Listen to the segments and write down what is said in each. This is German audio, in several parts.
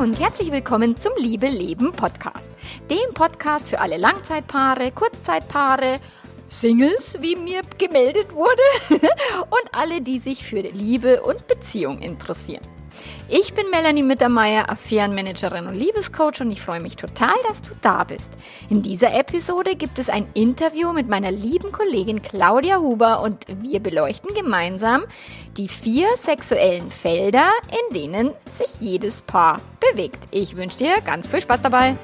und herzlich willkommen zum Liebe Leben Podcast. Dem Podcast für alle Langzeitpaare, Kurzzeitpaare, Singles, wie mir gemeldet wurde, und alle, die sich für Liebe und Beziehung interessieren. Ich bin Melanie Mittermeier, Affärenmanagerin und Liebescoach und ich freue mich total, dass du da bist. In dieser Episode gibt es ein Interview mit meiner lieben Kollegin Claudia Huber und wir beleuchten gemeinsam die vier sexuellen Felder, in denen sich jedes Paar bewegt. Ich wünsche dir ganz viel Spaß dabei.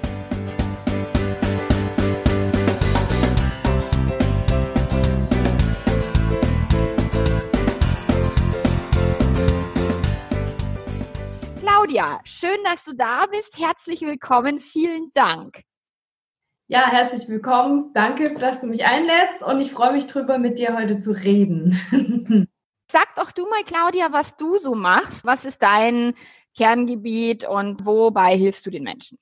Claudia, schön, dass du da bist. Herzlich willkommen. Vielen Dank. Ja, herzlich willkommen. Danke, dass du mich einlädst und ich freue mich drüber, mit dir heute zu reden. Sag doch du mal, Claudia, was du so machst. Was ist dein Kerngebiet und wobei hilfst du den Menschen?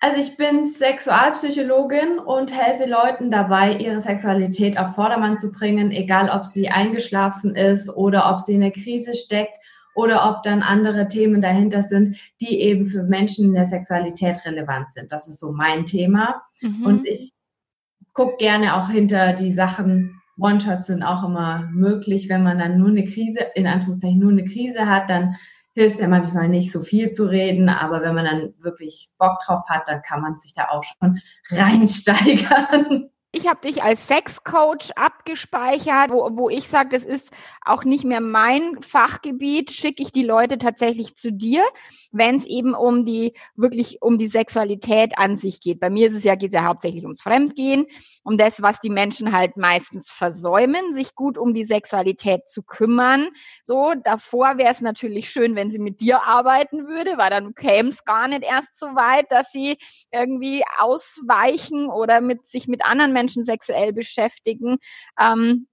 Also ich bin Sexualpsychologin und helfe Leuten dabei, ihre Sexualität auf Vordermann zu bringen, egal ob sie eingeschlafen ist oder ob sie in der Krise steckt oder ob dann andere Themen dahinter sind, die eben für Menschen in der Sexualität relevant sind. Das ist so mein Thema. Mhm. Und ich gucke gerne auch hinter die Sachen. One-Shots sind auch immer möglich, wenn man dann nur eine Krise, in Anführungszeichen nur eine Krise hat, dann hilft es ja manchmal nicht so viel zu reden, aber wenn man dann wirklich Bock drauf hat, dann kann man sich da auch schon reinsteigern ich habe dich als Sexcoach abgespeichert, wo, wo ich sage, das ist auch nicht mehr mein Fachgebiet, schicke ich die Leute tatsächlich zu dir, wenn es eben um die wirklich um die Sexualität an sich geht. Bei mir ist es ja geht ja hauptsächlich ums Fremdgehen, um das, was die Menschen halt meistens versäumen, sich gut um die Sexualität zu kümmern. So davor wäre es natürlich schön, wenn sie mit dir arbeiten würde, weil dann käme es gar nicht erst so weit, dass sie irgendwie ausweichen oder mit sich mit anderen Menschen sexuell beschäftigen. Ähm,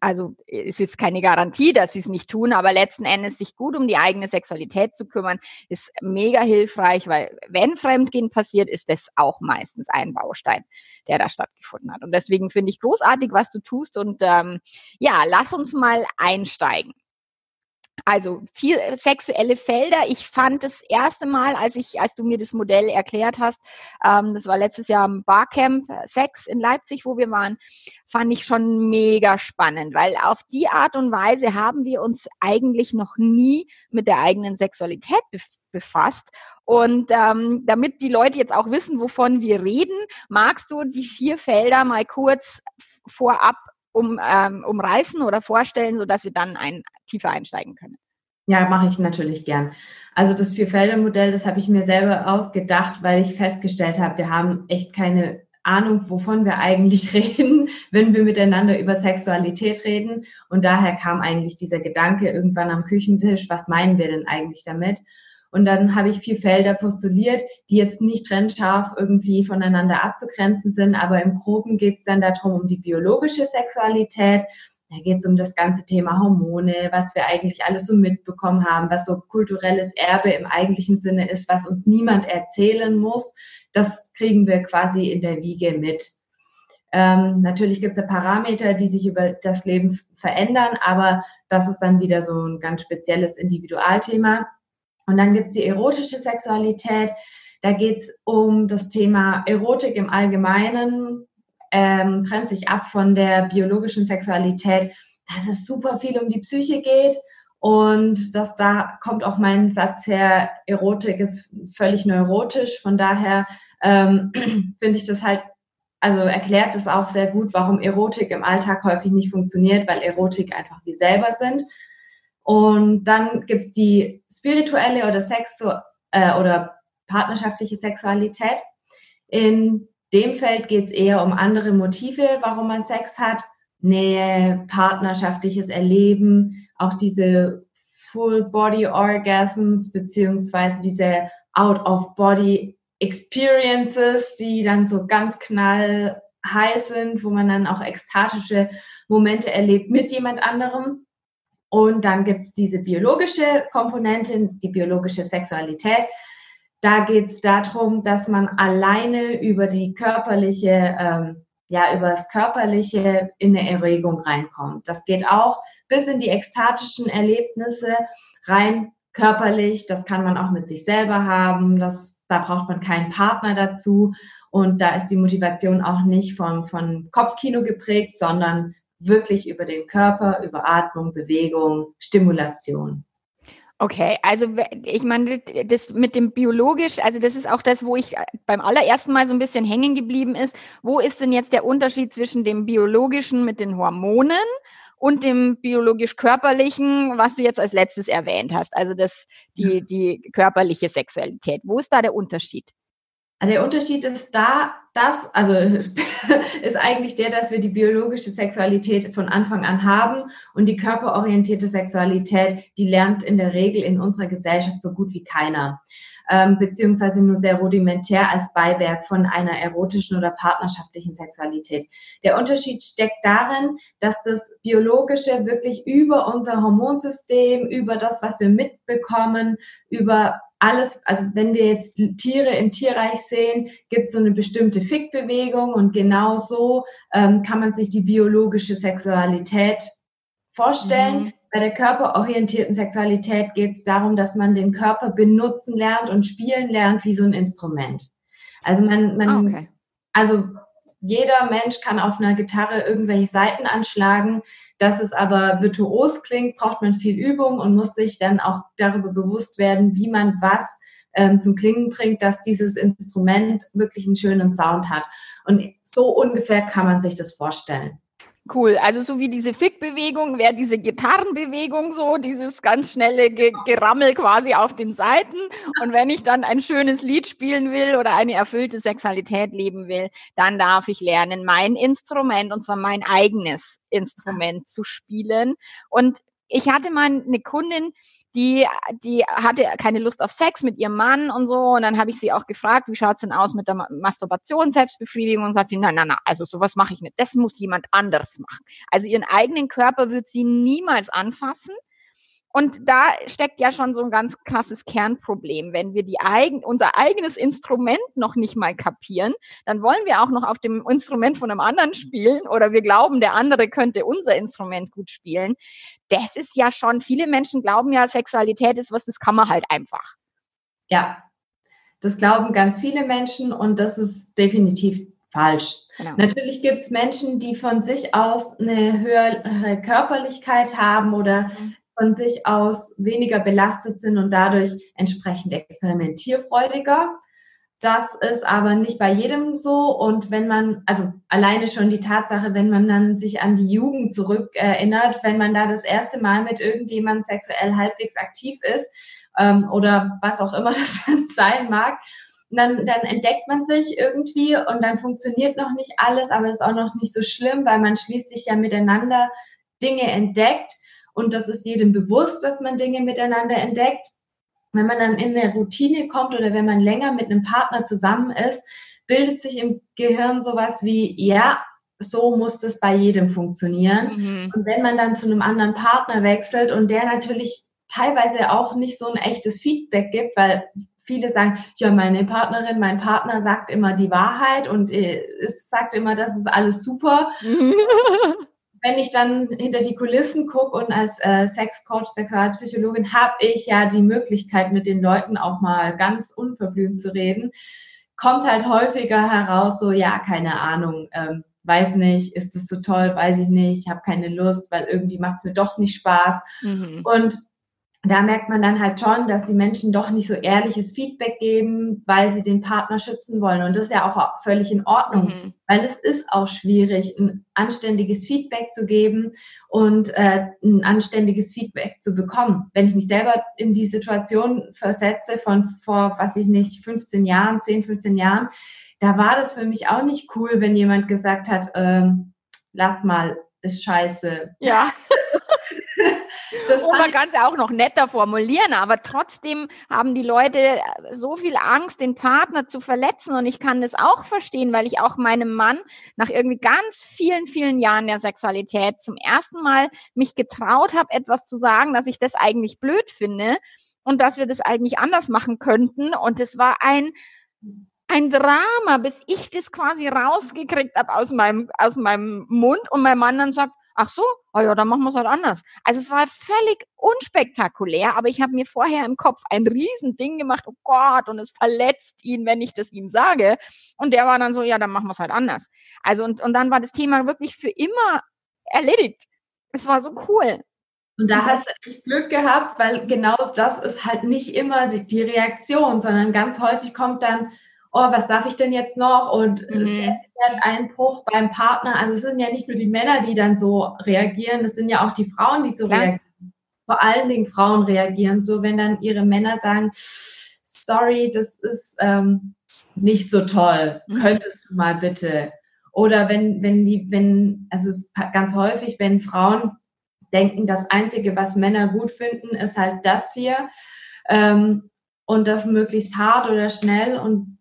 also es ist keine Garantie, dass sie es nicht tun, aber letzten Endes sich gut um die eigene Sexualität zu kümmern, ist mega hilfreich, weil wenn Fremdgehen passiert, ist das auch meistens ein Baustein, der da stattgefunden hat. Und deswegen finde ich großartig, was du tust. Und ähm, ja, lass uns mal einsteigen. Also viel äh, sexuelle Felder. Ich fand das erste Mal, als ich, als du mir das Modell erklärt hast, ähm, das war letztes Jahr im Barcamp äh, Sex in Leipzig, wo wir waren, fand ich schon mega spannend, weil auf die Art und Weise haben wir uns eigentlich noch nie mit der eigenen Sexualität befasst. Und ähm, damit die Leute jetzt auch wissen, wovon wir reden, magst du die vier Felder mal kurz vorab um, ähm, umreißen oder vorstellen, sodass wir dann ein, tiefer einsteigen können? Ja, mache ich natürlich gern. Also das Vier-Felder-Modell, das habe ich mir selber ausgedacht, weil ich festgestellt habe, wir haben echt keine Ahnung, wovon wir eigentlich reden, wenn wir miteinander über Sexualität reden. Und daher kam eigentlich dieser Gedanke irgendwann am Küchentisch, was meinen wir denn eigentlich damit? Und dann habe ich vier Felder postuliert, die jetzt nicht trennscharf irgendwie voneinander abzugrenzen sind, aber im Groben geht es dann darum, um die biologische Sexualität. Da geht es um das ganze Thema Hormone, was wir eigentlich alles so mitbekommen haben, was so kulturelles Erbe im eigentlichen Sinne ist, was uns niemand erzählen muss. Das kriegen wir quasi in der Wiege mit. Ähm, natürlich gibt es ja Parameter, die sich über das Leben verändern, aber das ist dann wieder so ein ganz spezielles Individualthema. Und dann gibt's die erotische Sexualität. Da geht's um das Thema Erotik im Allgemeinen, ähm, trennt sich ab von der biologischen Sexualität, dass es super viel um die Psyche geht. Und dass da kommt auch mein Satz her, Erotik ist völlig neurotisch. Von daher ähm, finde ich das halt, also erklärt das auch sehr gut, warum Erotik im Alltag häufig nicht funktioniert, weil Erotik einfach wir selber sind. Und dann gibt's die spirituelle oder Sexu äh, oder partnerschaftliche Sexualität. In dem Feld geht's eher um andere Motive, warum man Sex hat. Nähe, partnerschaftliches Erleben, auch diese Full Body Orgasms beziehungsweise diese Out of Body Experiences, die dann so ganz knall heiß sind, wo man dann auch ekstatische Momente erlebt mit jemand anderem. Und dann gibt es diese biologische Komponente, die biologische Sexualität. Da geht es darum, dass man alleine über die körperliche, ähm, ja, über das Körperliche in eine Erregung reinkommt. Das geht auch bis in die ekstatischen Erlebnisse rein, körperlich, das kann man auch mit sich selber haben, das, da braucht man keinen Partner dazu. Und da ist die Motivation auch nicht von, von Kopfkino geprägt, sondern wirklich über den Körper, über Atmung, Bewegung, Stimulation. Okay, also ich meine, das mit dem biologisch, also das ist auch das, wo ich beim allerersten Mal so ein bisschen hängen geblieben ist. Wo ist denn jetzt der Unterschied zwischen dem biologischen mit den Hormonen und dem biologisch-körperlichen, was du jetzt als letztes erwähnt hast, also das, die, die körperliche Sexualität. Wo ist da der Unterschied? Der Unterschied ist da, das, also ist eigentlich der, dass wir die biologische Sexualität von Anfang an haben und die körperorientierte Sexualität, die lernt in der Regel in unserer Gesellschaft so gut wie keiner. Ähm, beziehungsweise nur sehr rudimentär als Beiwerk von einer erotischen oder partnerschaftlichen Sexualität. Der Unterschied steckt darin, dass das Biologische wirklich über unser Hormonsystem, über das, was wir mitbekommen, über alles, also wenn wir jetzt Tiere im Tierreich sehen, gibt es so eine bestimmte Fickbewegung und genau so ähm, kann man sich die biologische Sexualität vorstellen. Mhm. Bei der körperorientierten Sexualität geht es darum, dass man den Körper benutzen lernt und spielen lernt wie so ein Instrument. Also man, man ah, okay. also jeder Mensch kann auf einer Gitarre irgendwelche Seiten anschlagen. Dass es aber virtuos klingt, braucht man viel Übung und muss sich dann auch darüber bewusst werden, wie man was ähm, zum Klingen bringt, dass dieses Instrument wirklich einen schönen Sound hat. Und so ungefähr kann man sich das vorstellen. Cool. Also so wie diese Fick-Bewegung wäre diese Gitarrenbewegung so, dieses ganz schnelle Ge Gerammel quasi auf den Seiten. Und wenn ich dann ein schönes Lied spielen will oder eine erfüllte Sexualität leben will, dann darf ich lernen, mein Instrument, und zwar mein eigenes Instrument zu spielen. Und ich hatte mal eine Kundin, die, die hatte keine Lust auf Sex mit ihrem Mann und so. Und dann habe ich sie auch gefragt, wie schaut's denn aus mit der Masturbation, Selbstbefriedigung? Und sagt sie, nein, nein, nein, also sowas mache ich nicht. Das muss jemand anderes machen. Also ihren eigenen Körper wird sie niemals anfassen. Und da steckt ja schon so ein ganz krasses Kernproblem. Wenn wir die eigen, unser eigenes Instrument noch nicht mal kapieren, dann wollen wir auch noch auf dem Instrument von einem anderen spielen oder wir glauben, der andere könnte unser Instrument gut spielen. Das ist ja schon, viele Menschen glauben ja, Sexualität ist was, das kann man halt einfach. Ja, das glauben ganz viele Menschen und das ist definitiv falsch. Genau. Natürlich gibt es Menschen, die von sich aus eine höhere Körperlichkeit haben oder mhm von sich aus weniger belastet sind und dadurch entsprechend experimentierfreudiger. Das ist aber nicht bei jedem so. Und wenn man, also alleine schon die Tatsache, wenn man dann sich an die Jugend zurück erinnert, wenn man da das erste Mal mit irgendjemandem sexuell halbwegs aktiv ist ähm, oder was auch immer das dann sein mag, dann, dann entdeckt man sich irgendwie und dann funktioniert noch nicht alles, aber ist auch noch nicht so schlimm, weil man schließlich ja miteinander Dinge entdeckt und das ist jedem bewusst, dass man Dinge miteinander entdeckt. Wenn man dann in eine Routine kommt oder wenn man länger mit einem Partner zusammen ist, bildet sich im Gehirn sowas wie, ja, so muss das bei jedem funktionieren. Mhm. Und wenn man dann zu einem anderen Partner wechselt und der natürlich teilweise auch nicht so ein echtes Feedback gibt, weil viele sagen, ja, meine Partnerin, mein Partner sagt immer die Wahrheit und äh, es sagt immer, das ist alles super. wenn ich dann hinter die Kulissen gucke und als äh, Sexcoach, Sexualpsychologin habe ich ja die Möglichkeit, mit den Leuten auch mal ganz unverblümt zu reden, kommt halt häufiger heraus, so ja, keine Ahnung, ähm, weiß nicht, ist das so toll, weiß ich nicht, habe keine Lust, weil irgendwie macht es mir doch nicht Spaß. Mhm. Und da merkt man dann halt schon, dass die Menschen doch nicht so ehrliches Feedback geben, weil sie den Partner schützen wollen. Und das ist ja auch völlig in Ordnung, mhm. weil es ist auch schwierig, ein anständiges Feedback zu geben und äh, ein anständiges Feedback zu bekommen. Wenn ich mich selber in die Situation versetze von vor, was ich nicht, 15 Jahren, 10, 15 Jahren, da war das für mich auch nicht cool, wenn jemand gesagt hat, ähm, lass mal, ist scheiße. Ja. Das und man kann es auch noch netter formulieren, aber trotzdem haben die Leute so viel Angst, den Partner zu verletzen. Und ich kann das auch verstehen, weil ich auch meinem Mann nach irgendwie ganz vielen, vielen Jahren der Sexualität zum ersten Mal mich getraut habe, etwas zu sagen, dass ich das eigentlich blöd finde und dass wir das eigentlich anders machen könnten. Und es war ein ein Drama, bis ich das quasi rausgekriegt habe aus meinem, aus meinem Mund und mein Mann dann sagt, ach so, oh ja, dann machen wir es halt anders. Also es war völlig unspektakulär, aber ich habe mir vorher im Kopf ein Riesending gemacht, oh Gott, und es verletzt ihn, wenn ich das ihm sage. Und der war dann so, ja, dann machen wir es halt anders. Also und, und dann war das Thema wirklich für immer erledigt. Es war so cool. Und da hast du echt Glück gehabt, weil genau das ist halt nicht immer die, die Reaktion, sondern ganz häufig kommt dann, oh, was darf ich denn jetzt noch? Und mhm. es ist ein Bruch beim Partner. Also es sind ja nicht nur die Männer, die dann so reagieren, es sind ja auch die Frauen, die so Klar. reagieren. Vor allen Dingen Frauen reagieren so, wenn dann ihre Männer sagen, sorry, das ist ähm, nicht so toll. Mhm. Könntest du mal bitte? Oder wenn, wenn die, wenn, also es ist ganz häufig, wenn Frauen denken, das Einzige, was Männer gut finden, ist halt das hier. Ähm, und das möglichst hart oder schnell und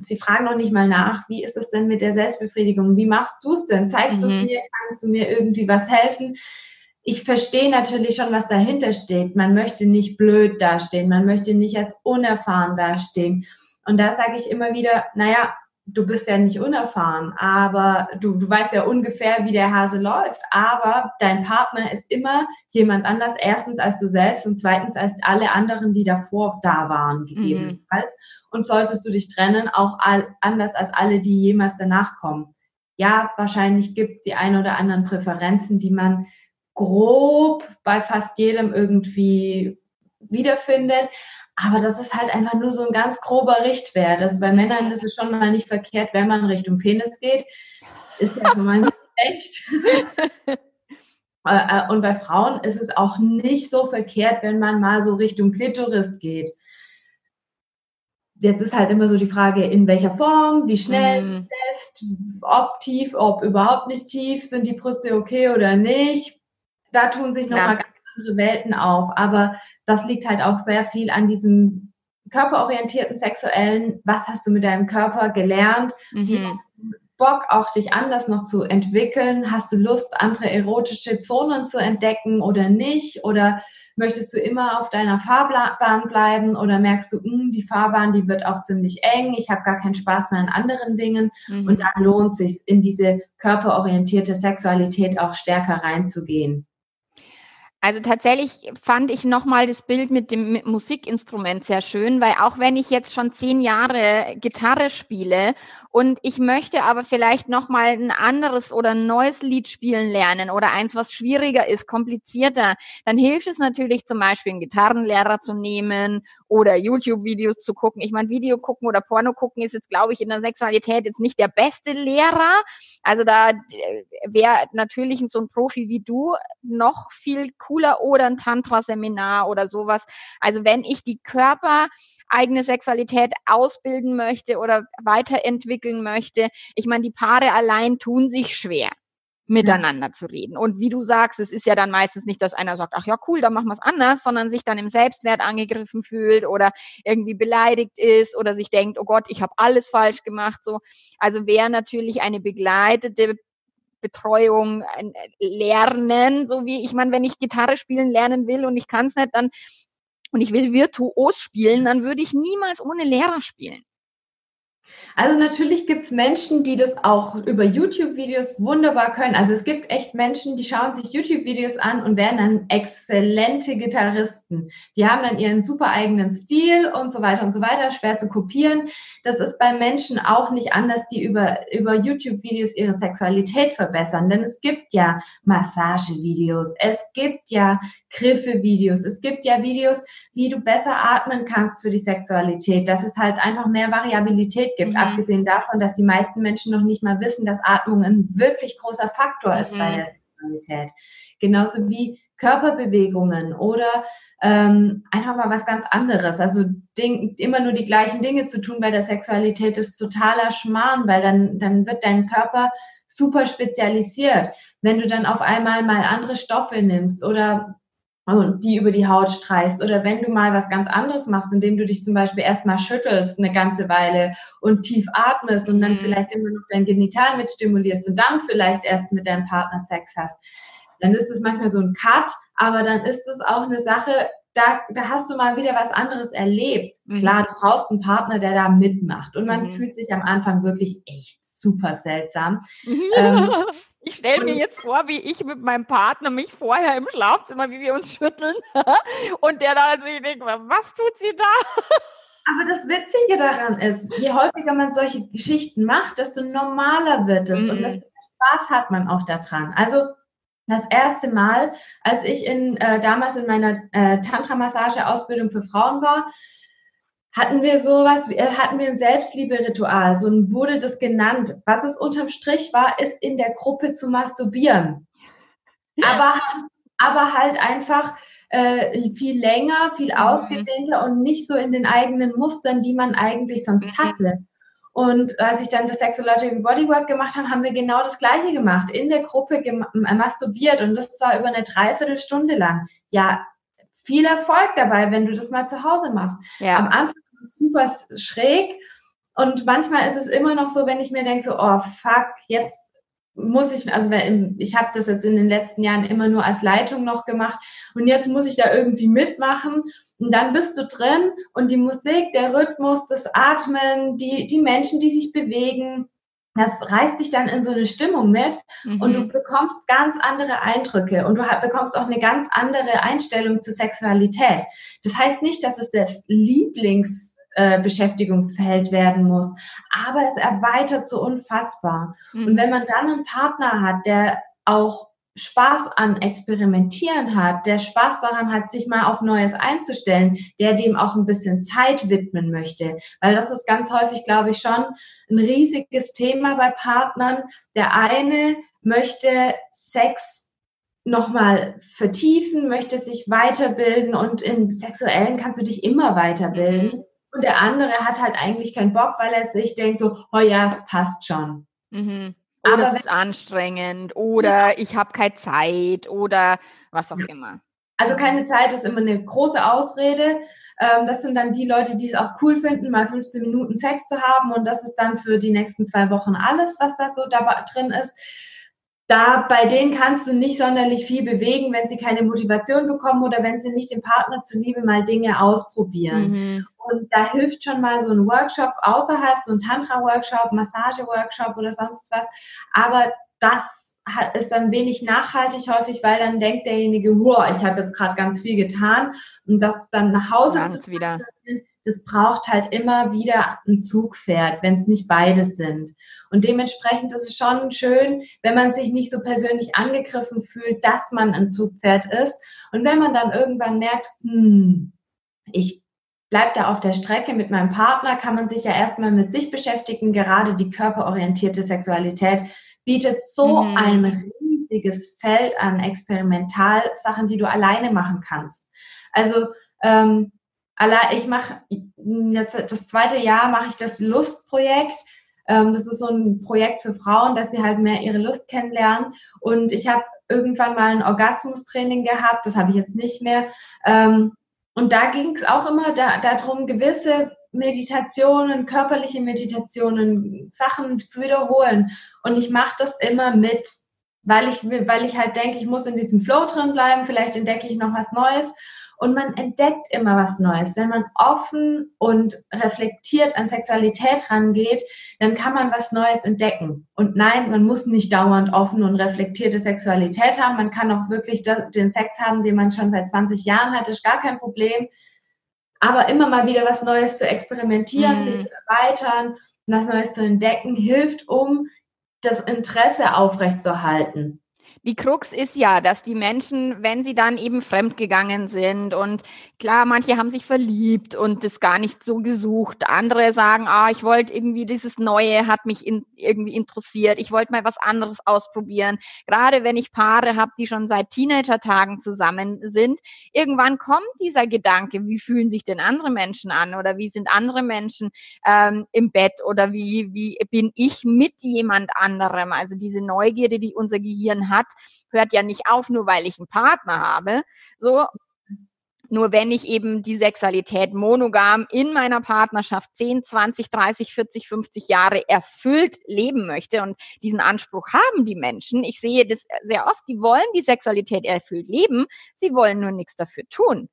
sie fragen noch nicht mal nach, wie ist es denn mit der Selbstbefriedigung? Wie machst du es denn? Zeigst mhm. du es mir? Kannst du mir irgendwie was helfen? Ich verstehe natürlich schon, was dahinter steht. Man möchte nicht blöd dastehen. Man möchte nicht als unerfahren dastehen. Und da sage ich immer wieder, naja, du bist ja nicht unerfahren, aber du, du weißt ja ungefähr, wie der Hase läuft, aber dein Partner ist immer jemand anders, erstens als du selbst und zweitens als alle anderen, die davor da waren, gegebenenfalls. Mhm. Und solltest du dich trennen, auch all, anders als alle, die jemals danach kommen. Ja, wahrscheinlich gibt's die ein oder anderen Präferenzen, die man grob bei fast jedem irgendwie wiederfindet. Aber das ist halt einfach nur so ein ganz grober Richtwert. Also bei Männern ist es schon mal nicht verkehrt, wenn man Richtung Penis geht. Ist ja schon mal nicht schlecht. Äh, äh, und bei Frauen ist es auch nicht so verkehrt, wenn man mal so Richtung Klitoris geht. Jetzt ist halt immer so die Frage, in welcher Form, wie schnell, mm. fest, ob tief, ob überhaupt nicht tief, sind die Brüste okay oder nicht. Da tun sich nochmal ganz andere Welten auf. Aber das liegt halt auch sehr viel an diesem körperorientierten sexuellen, was hast du mit deinem Körper gelernt, mhm. wie Bock auch dich anders noch zu entwickeln, hast du Lust, andere erotische Zonen zu entdecken oder nicht oder möchtest du immer auf deiner Fahrbahn bleiben oder merkst du, mh, hm, die Fahrbahn, die wird auch ziemlich eng, ich habe gar keinen Spaß mehr an anderen Dingen mhm. und dann lohnt sich in diese körperorientierte Sexualität auch stärker reinzugehen. Also tatsächlich fand ich nochmal das Bild mit dem Musikinstrument sehr schön, weil auch wenn ich jetzt schon zehn Jahre Gitarre spiele und ich möchte aber vielleicht nochmal ein anderes oder ein neues Lied spielen lernen oder eins, was schwieriger ist, komplizierter, dann hilft es natürlich zum Beispiel einen Gitarrenlehrer zu nehmen oder YouTube-Videos zu gucken. Ich meine, Video gucken oder Porno gucken ist jetzt, glaube ich, in der Sexualität jetzt nicht der beste Lehrer. Also da äh, wäre natürlich so ein Profi wie du noch viel oder ein Tantra-Seminar oder sowas. Also wenn ich die Körper eigene Sexualität ausbilden möchte oder weiterentwickeln möchte, ich meine, die Paare allein tun sich schwer miteinander zu reden. Und wie du sagst, es ist ja dann meistens nicht, dass einer sagt, ach ja, cool, dann machen wir es anders, sondern sich dann im Selbstwert angegriffen fühlt oder irgendwie beleidigt ist oder sich denkt, oh Gott, ich habe alles falsch gemacht. So, also wäre natürlich eine begleitete Betreuung lernen, so wie ich meine, wenn ich Gitarre spielen lernen will und ich kann es nicht, dann und ich will virtuos spielen, dann würde ich niemals ohne Lehrer spielen. Also natürlich gibt es Menschen, die das auch über YouTube-Videos wunderbar können. Also es gibt echt Menschen, die schauen sich YouTube-Videos an und werden dann exzellente Gitarristen. Die haben dann ihren super eigenen Stil und so weiter und so weiter, schwer zu kopieren. Das ist bei Menschen auch nicht anders, die über, über YouTube-Videos ihre Sexualität verbessern. Denn es gibt ja Massagevideos, es gibt ja Griffe-Videos, es gibt ja Videos, wie du besser atmen kannst für die Sexualität, dass es halt einfach mehr Variabilität gibt. Mhm abgesehen davon, dass die meisten Menschen noch nicht mal wissen, dass Atmung ein wirklich großer Faktor ist mhm. bei der Sexualität. Genauso wie Körperbewegungen oder ähm, einfach mal was ganz anderes. Also Ding, immer nur die gleichen Dinge zu tun bei der Sexualität ist totaler Schmarrn, weil dann, dann wird dein Körper super spezialisiert. Wenn du dann auf einmal mal andere Stoffe nimmst oder und die über die Haut streichst oder wenn du mal was ganz anderes machst, indem du dich zum Beispiel erstmal schüttelst eine ganze Weile und tief atmest und dann mhm. vielleicht immer noch dein Genital mitstimulierst und dann vielleicht erst mit deinem Partner Sex hast, dann ist es manchmal so ein Cut, aber dann ist es auch eine Sache, da, da hast du mal wieder was anderes erlebt. Mhm. Klar, du brauchst einen Partner, der da mitmacht und man mhm. fühlt sich am Anfang wirklich echt super seltsam. ähm, Ich stelle mir jetzt vor, wie ich mit meinem Partner mich vorher im Schlafzimmer, wie wir uns schütteln und der da also ich denke, was tut sie da? Aber das Witzige daran ist, je häufiger man solche Geschichten macht, desto normaler wird es mhm. und desto Spaß hat man auch daran. Also das erste Mal, als ich in, äh, damals in meiner äh, Tantra-Massage-Ausbildung für Frauen war, hatten wir sowas, äh, hatten wir ein Selbstliebe-Ritual, so wurde das genannt. Was es unterm Strich war, ist in der Gruppe zu masturbieren. Aber, aber halt einfach äh, viel länger, viel mhm. ausgedehnter und nicht so in den eigenen Mustern, die man eigentlich sonst mhm. hatte. Und als ich dann das Sexological Bodywork gemacht habe, haben wir genau das Gleiche gemacht. In der Gruppe masturbiert und das zwar über eine Dreiviertelstunde lang. Ja, viel Erfolg dabei, wenn du das mal zu Hause machst. Ja. Am Anfang super schräg. Und manchmal ist es immer noch so, wenn ich mir denke, so, oh fuck, jetzt muss ich, also ich habe das jetzt in den letzten Jahren immer nur als Leitung noch gemacht und jetzt muss ich da irgendwie mitmachen. Und dann bist du drin und die Musik, der Rhythmus, das Atmen, die, die Menschen, die sich bewegen, das reißt dich dann in so eine Stimmung mit mhm. und du bekommst ganz andere Eindrücke und du bekommst auch eine ganz andere Einstellung zur Sexualität. Das heißt nicht, dass es das Lieblingsbeschäftigungsfeld äh, werden muss, aber es erweitert so unfassbar. Mhm. Und wenn man dann einen Partner hat, der auch Spaß an Experimentieren hat, der Spaß daran hat, sich mal auf Neues einzustellen, der dem auch ein bisschen Zeit widmen möchte. Weil das ist ganz häufig, glaube ich, schon ein riesiges Thema bei Partnern. Der eine möchte Sex nochmal vertiefen, möchte sich weiterbilden und im Sexuellen kannst du dich immer weiterbilden. Mhm. Und der andere hat halt eigentlich keinen Bock, weil er sich denkt so, oh ja, es passt schon. Mhm. Oder es ist anstrengend oder ja. ich habe keine Zeit oder was auch immer. Also keine Zeit ist immer eine große Ausrede. Ähm, das sind dann die Leute, die es auch cool finden, mal 15 Minuten Sex zu haben und das ist dann für die nächsten zwei Wochen alles, was da so da drin ist da bei denen kannst du nicht sonderlich viel bewegen, wenn sie keine Motivation bekommen oder wenn sie nicht dem Partner zuliebe mal Dinge ausprobieren. Mhm. Und da hilft schon mal so ein Workshop außerhalb, so ein Tantra-Workshop, Massage-Workshop oder sonst was. Aber das ist dann wenig nachhaltig häufig, weil dann denkt derjenige, wow, ich habe jetzt gerade ganz viel getan und das dann nach Hause ganz zu wieder. Das braucht halt immer wieder ein Zugpferd, wenn es nicht beides sind. Und dementsprechend ist es schon schön, wenn man sich nicht so persönlich angegriffen fühlt, dass man ein Zugpferd ist. Und wenn man dann irgendwann merkt, hm, ich bleib da auf der Strecke mit meinem Partner, kann man sich ja erstmal mit sich beschäftigen. Gerade die körperorientierte Sexualität bietet so mhm. ein riesiges Feld an Experimentalsachen, die du alleine machen kannst. Also ähm, ich mache jetzt das zweite Jahr mache ich das Lustprojekt. Ähm, das ist so ein Projekt für Frauen, dass sie halt mehr ihre Lust kennenlernen. Und ich habe irgendwann mal ein Orgasmustraining gehabt, das habe ich jetzt nicht mehr. Ähm, und da ging es auch immer da, darum, gewisse Meditationen, körperliche Meditationen, Sachen zu wiederholen. Und ich mache das immer mit, weil ich, weil ich halt denke, ich muss in diesem Flow drin bleiben, vielleicht entdecke ich noch was Neues. Und man entdeckt immer was Neues. Wenn man offen und reflektiert an Sexualität rangeht, dann kann man was Neues entdecken. Und nein, man muss nicht dauernd offen und reflektierte Sexualität haben. Man kann auch wirklich den Sex haben, den man schon seit 20 Jahren hat, ist gar kein Problem. Aber immer mal wieder was Neues zu experimentieren, mhm. sich zu erweitern, was Neues zu entdecken, hilft, um das Interesse aufrechtzuerhalten die Krux ist ja, dass die Menschen, wenn sie dann eben fremdgegangen sind und klar, manche haben sich verliebt und das gar nicht so gesucht. Andere sagen, ah, ich wollte irgendwie dieses Neue hat mich in, irgendwie interessiert. Ich wollte mal was anderes ausprobieren. Gerade wenn ich Paare habe, die schon seit Teenager-Tagen zusammen sind, irgendwann kommt dieser Gedanke, wie fühlen sich denn andere Menschen an oder wie sind andere Menschen ähm, im Bett oder wie, wie bin ich mit jemand anderem? Also diese Neugierde, die unser Gehirn hat, hört ja nicht auf, nur weil ich einen Partner habe. So, nur wenn ich eben die Sexualität monogam in meiner Partnerschaft 10, 20, 30, 40, 50 Jahre erfüllt leben möchte und diesen Anspruch haben die Menschen. Ich sehe das sehr oft, die wollen die Sexualität erfüllt leben, sie wollen nur nichts dafür tun.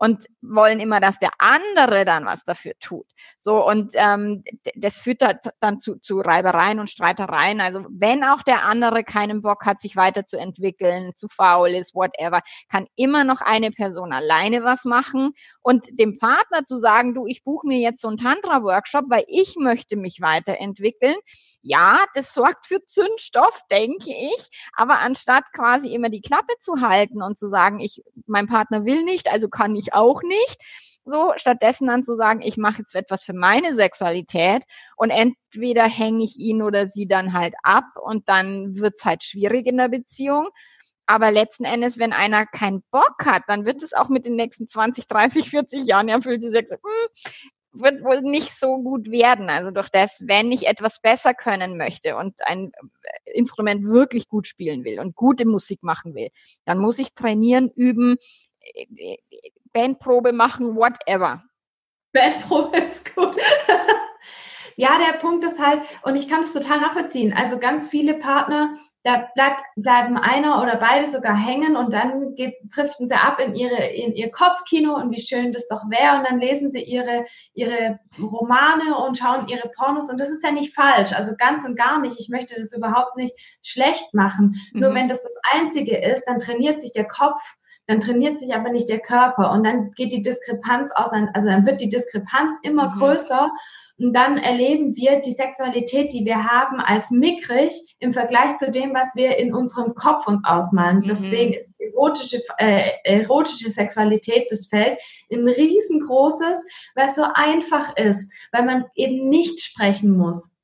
Und wollen immer, dass der andere dann was dafür tut. So und ähm, das führt dann zu, zu Reibereien und Streitereien. Also wenn auch der andere keinen Bock hat, sich weiterzuentwickeln, zu faul ist, whatever, kann immer noch eine Person alleine was machen und dem Partner zu sagen, du, ich buche mir jetzt so einen Tantra-Workshop, weil ich möchte mich weiterentwickeln. Ja, das sorgt für Zündstoff, denke ich. Aber anstatt quasi immer die Klappe zu halten und zu sagen, ich, mein Partner will nicht, also kann ich auch nicht, so stattdessen dann zu sagen, ich mache jetzt etwas für meine Sexualität und entweder hänge ich ihn oder sie dann halt ab und dann wird's halt schwierig in der Beziehung. Aber letzten Endes, wenn einer keinen Bock hat, dann wird es auch mit den nächsten 20, 30, 40 Jahren erfüllte Sex, hm, wird wohl nicht so gut werden. Also durch das, wenn ich etwas besser können möchte und ein Instrument wirklich gut spielen will und gute Musik machen will, dann muss ich trainieren, üben, Bandprobe machen, whatever. Bandprobe ist gut. ja, der Punkt ist halt, und ich kann es total nachvollziehen. Also ganz viele Partner da bleibt, bleiben einer oder beide sogar hängen und dann geht, driften sie ab in ihre, in ihr Kopfkino und wie schön das doch wäre und dann lesen sie ihre, ihre Romane und schauen ihre Pornos und das ist ja nicht falsch, also ganz und gar nicht. Ich möchte das überhaupt nicht schlecht machen. Mhm. Nur wenn das das Einzige ist, dann trainiert sich der Kopf dann trainiert sich aber nicht der Körper und dann geht die Diskrepanz aus, also dann wird die Diskrepanz immer mhm. größer und dann erleben wir die Sexualität, die wir haben, als mickrig im Vergleich zu dem, was wir in unserem Kopf uns ausmalen. Mhm. Deswegen ist erotische, äh, erotische Sexualität das Feld ein riesengroßes, weil es so einfach ist, weil man eben nicht sprechen muss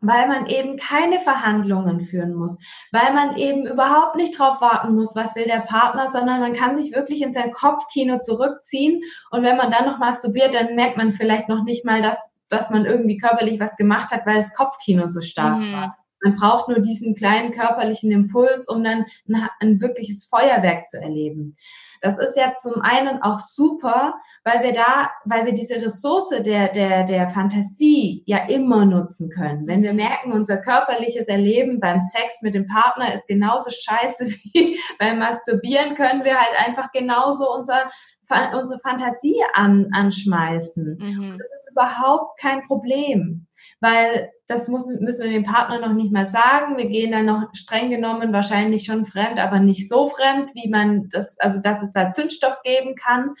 weil man eben keine Verhandlungen führen muss, weil man eben überhaupt nicht drauf warten muss, was will der Partner, sondern man kann sich wirklich in sein Kopfkino zurückziehen und wenn man dann noch masturbiert, dann merkt man es vielleicht noch nicht mal, dass dass man irgendwie körperlich was gemacht hat, weil das Kopfkino so stark mhm. war. Man braucht nur diesen kleinen körperlichen Impuls, um dann ein, ein wirkliches Feuerwerk zu erleben. Das ist ja zum einen auch super, weil wir da, weil wir diese Ressource der, der, der Fantasie ja immer nutzen können. Wenn wir merken, unser körperliches Erleben beim Sex mit dem Partner ist genauso scheiße wie beim Masturbieren, können wir halt einfach genauso unser unsere Fantasie an, anschmeißen. Mhm. Das ist überhaupt kein Problem, weil das muss, müssen wir dem Partner noch nicht mal sagen. Wir gehen dann noch streng genommen wahrscheinlich schon fremd, aber nicht so fremd, wie man das, also dass es da Zündstoff geben kann.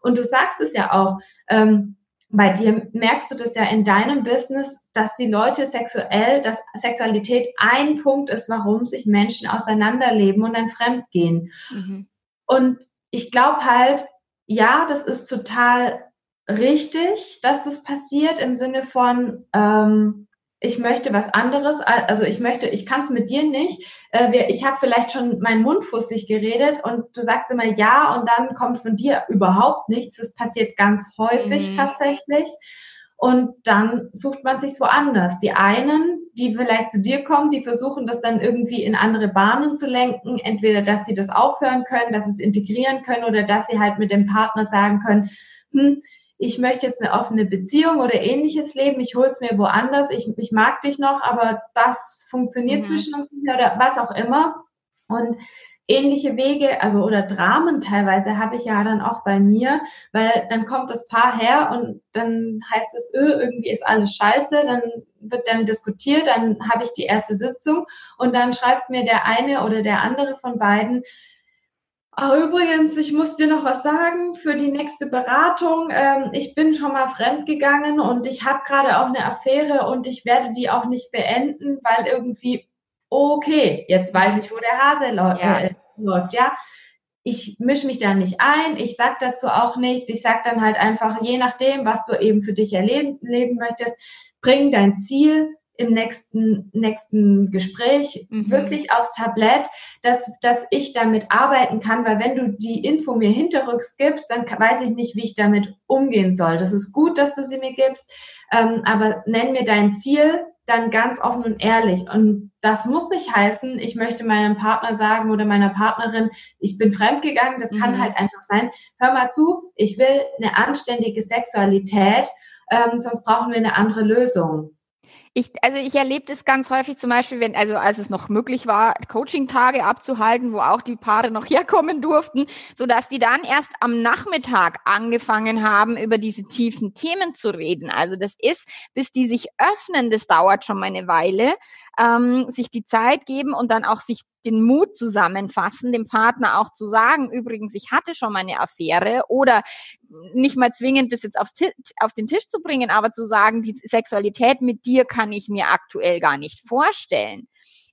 Und du sagst es ja auch, ähm, bei dir merkst du das ja in deinem Business, dass die Leute sexuell, dass Sexualität ein Punkt ist, warum sich Menschen auseinanderleben und dann fremd gehen. Mhm. Und ich glaube halt, ja, das ist total richtig, dass das passiert im Sinne von, ähm, ich möchte was anderes, also ich möchte, ich kann es mit dir nicht. Äh, ich habe vielleicht schon meinen Mund fussig geredet und du sagst immer ja und dann kommt von dir überhaupt nichts. Das passiert ganz häufig mhm. tatsächlich. Und dann sucht man sich woanders. Die einen, die vielleicht zu dir kommen, die versuchen das dann irgendwie in andere Bahnen zu lenken. Entweder, dass sie das aufhören können, dass sie es integrieren können oder dass sie halt mit dem Partner sagen können, hm, ich möchte jetzt eine offene Beziehung oder ähnliches leben, ich hole es mir woanders, ich, ich mag dich noch, aber das funktioniert mhm. zwischen uns nicht oder was auch immer. Und ähnliche Wege, also oder Dramen teilweise habe ich ja dann auch bei mir, weil dann kommt das Paar her und dann heißt es, öh, irgendwie ist alles scheiße, dann wird dann diskutiert, dann habe ich die erste Sitzung und dann schreibt mir der eine oder der andere von beiden, Ach, übrigens, ich muss dir noch was sagen für die nächste Beratung. Ähm, ich bin schon mal fremdgegangen und ich habe gerade auch eine Affäre und ich werde die auch nicht beenden, weil irgendwie okay, jetzt weiß ich, wo der Hase ja. äh, läuft, ja. Ich mische mich da nicht ein, ich sag dazu auch nichts, ich sag dann halt einfach, je nachdem, was du eben für dich erleben leben möchtest, bring dein Ziel im nächsten, nächsten Gespräch mhm. wirklich aufs Tablett, dass, dass ich damit arbeiten kann, weil wenn du die Info mir hinterrücks gibst, dann weiß ich nicht, wie ich damit umgehen soll. Das ist gut, dass du sie mir gibst, ähm, aber nenn mir dein Ziel, dann ganz offen und ehrlich. Und das muss nicht heißen, ich möchte meinem Partner sagen oder meiner Partnerin, ich bin fremdgegangen. Das mhm. kann halt einfach sein. Hör mal zu, ich will eine anständige Sexualität, ähm, sonst brauchen wir eine andere Lösung. Ich, also ich erlebe das ganz häufig zum Beispiel, wenn, also als es noch möglich war, Coaching-Tage abzuhalten, wo auch die Paare noch herkommen durften, so dass die dann erst am Nachmittag angefangen haben, über diese tiefen Themen zu reden. Also das ist, bis die sich öffnen, das dauert schon mal eine Weile, ähm, sich die Zeit geben und dann auch sich den Mut zusammenfassen, dem Partner auch zu sagen, übrigens, ich hatte schon mal eine Affäre oder nicht mal zwingend das jetzt aufs auf den Tisch zu bringen, aber zu sagen, die Sexualität mit dir kann ich mir aktuell gar nicht vorstellen.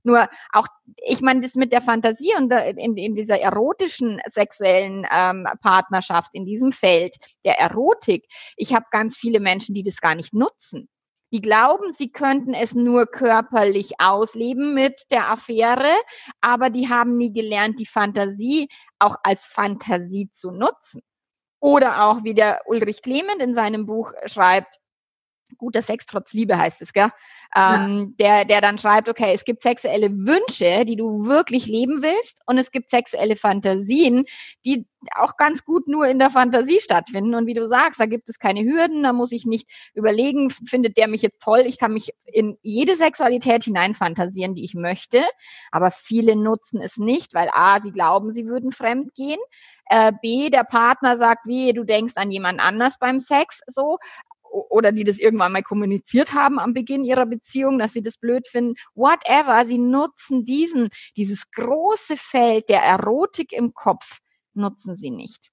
Nur auch, ich meine, das mit der Fantasie und in, in dieser erotischen sexuellen ähm, Partnerschaft, in diesem Feld der Erotik, ich habe ganz viele Menschen, die das gar nicht nutzen. Die glauben, sie könnten es nur körperlich ausleben mit der Affäre, aber die haben nie gelernt, die Fantasie auch als Fantasie zu nutzen. Oder auch, wie der Ulrich Clement in seinem Buch schreibt, guter Sex trotz Liebe heißt es, gell? Ähm, ja. der, der dann schreibt, okay, es gibt sexuelle Wünsche, die du wirklich leben willst, und es gibt sexuelle Fantasien, die auch ganz gut nur in der Fantasie stattfinden. Und wie du sagst, da gibt es keine Hürden, da muss ich nicht überlegen, findet der mich jetzt toll, ich kann mich in jede Sexualität hineinfantasieren, die ich möchte. Aber viele nutzen es nicht, weil A, sie glauben, sie würden fremd gehen. Äh, B, der Partner sagt, wie, du denkst an jemand anders beim Sex, so oder die das irgendwann mal kommuniziert haben am Beginn ihrer Beziehung, dass sie das blöd finden, whatever, sie nutzen diesen, dieses große Feld der Erotik im Kopf, nutzen sie nicht.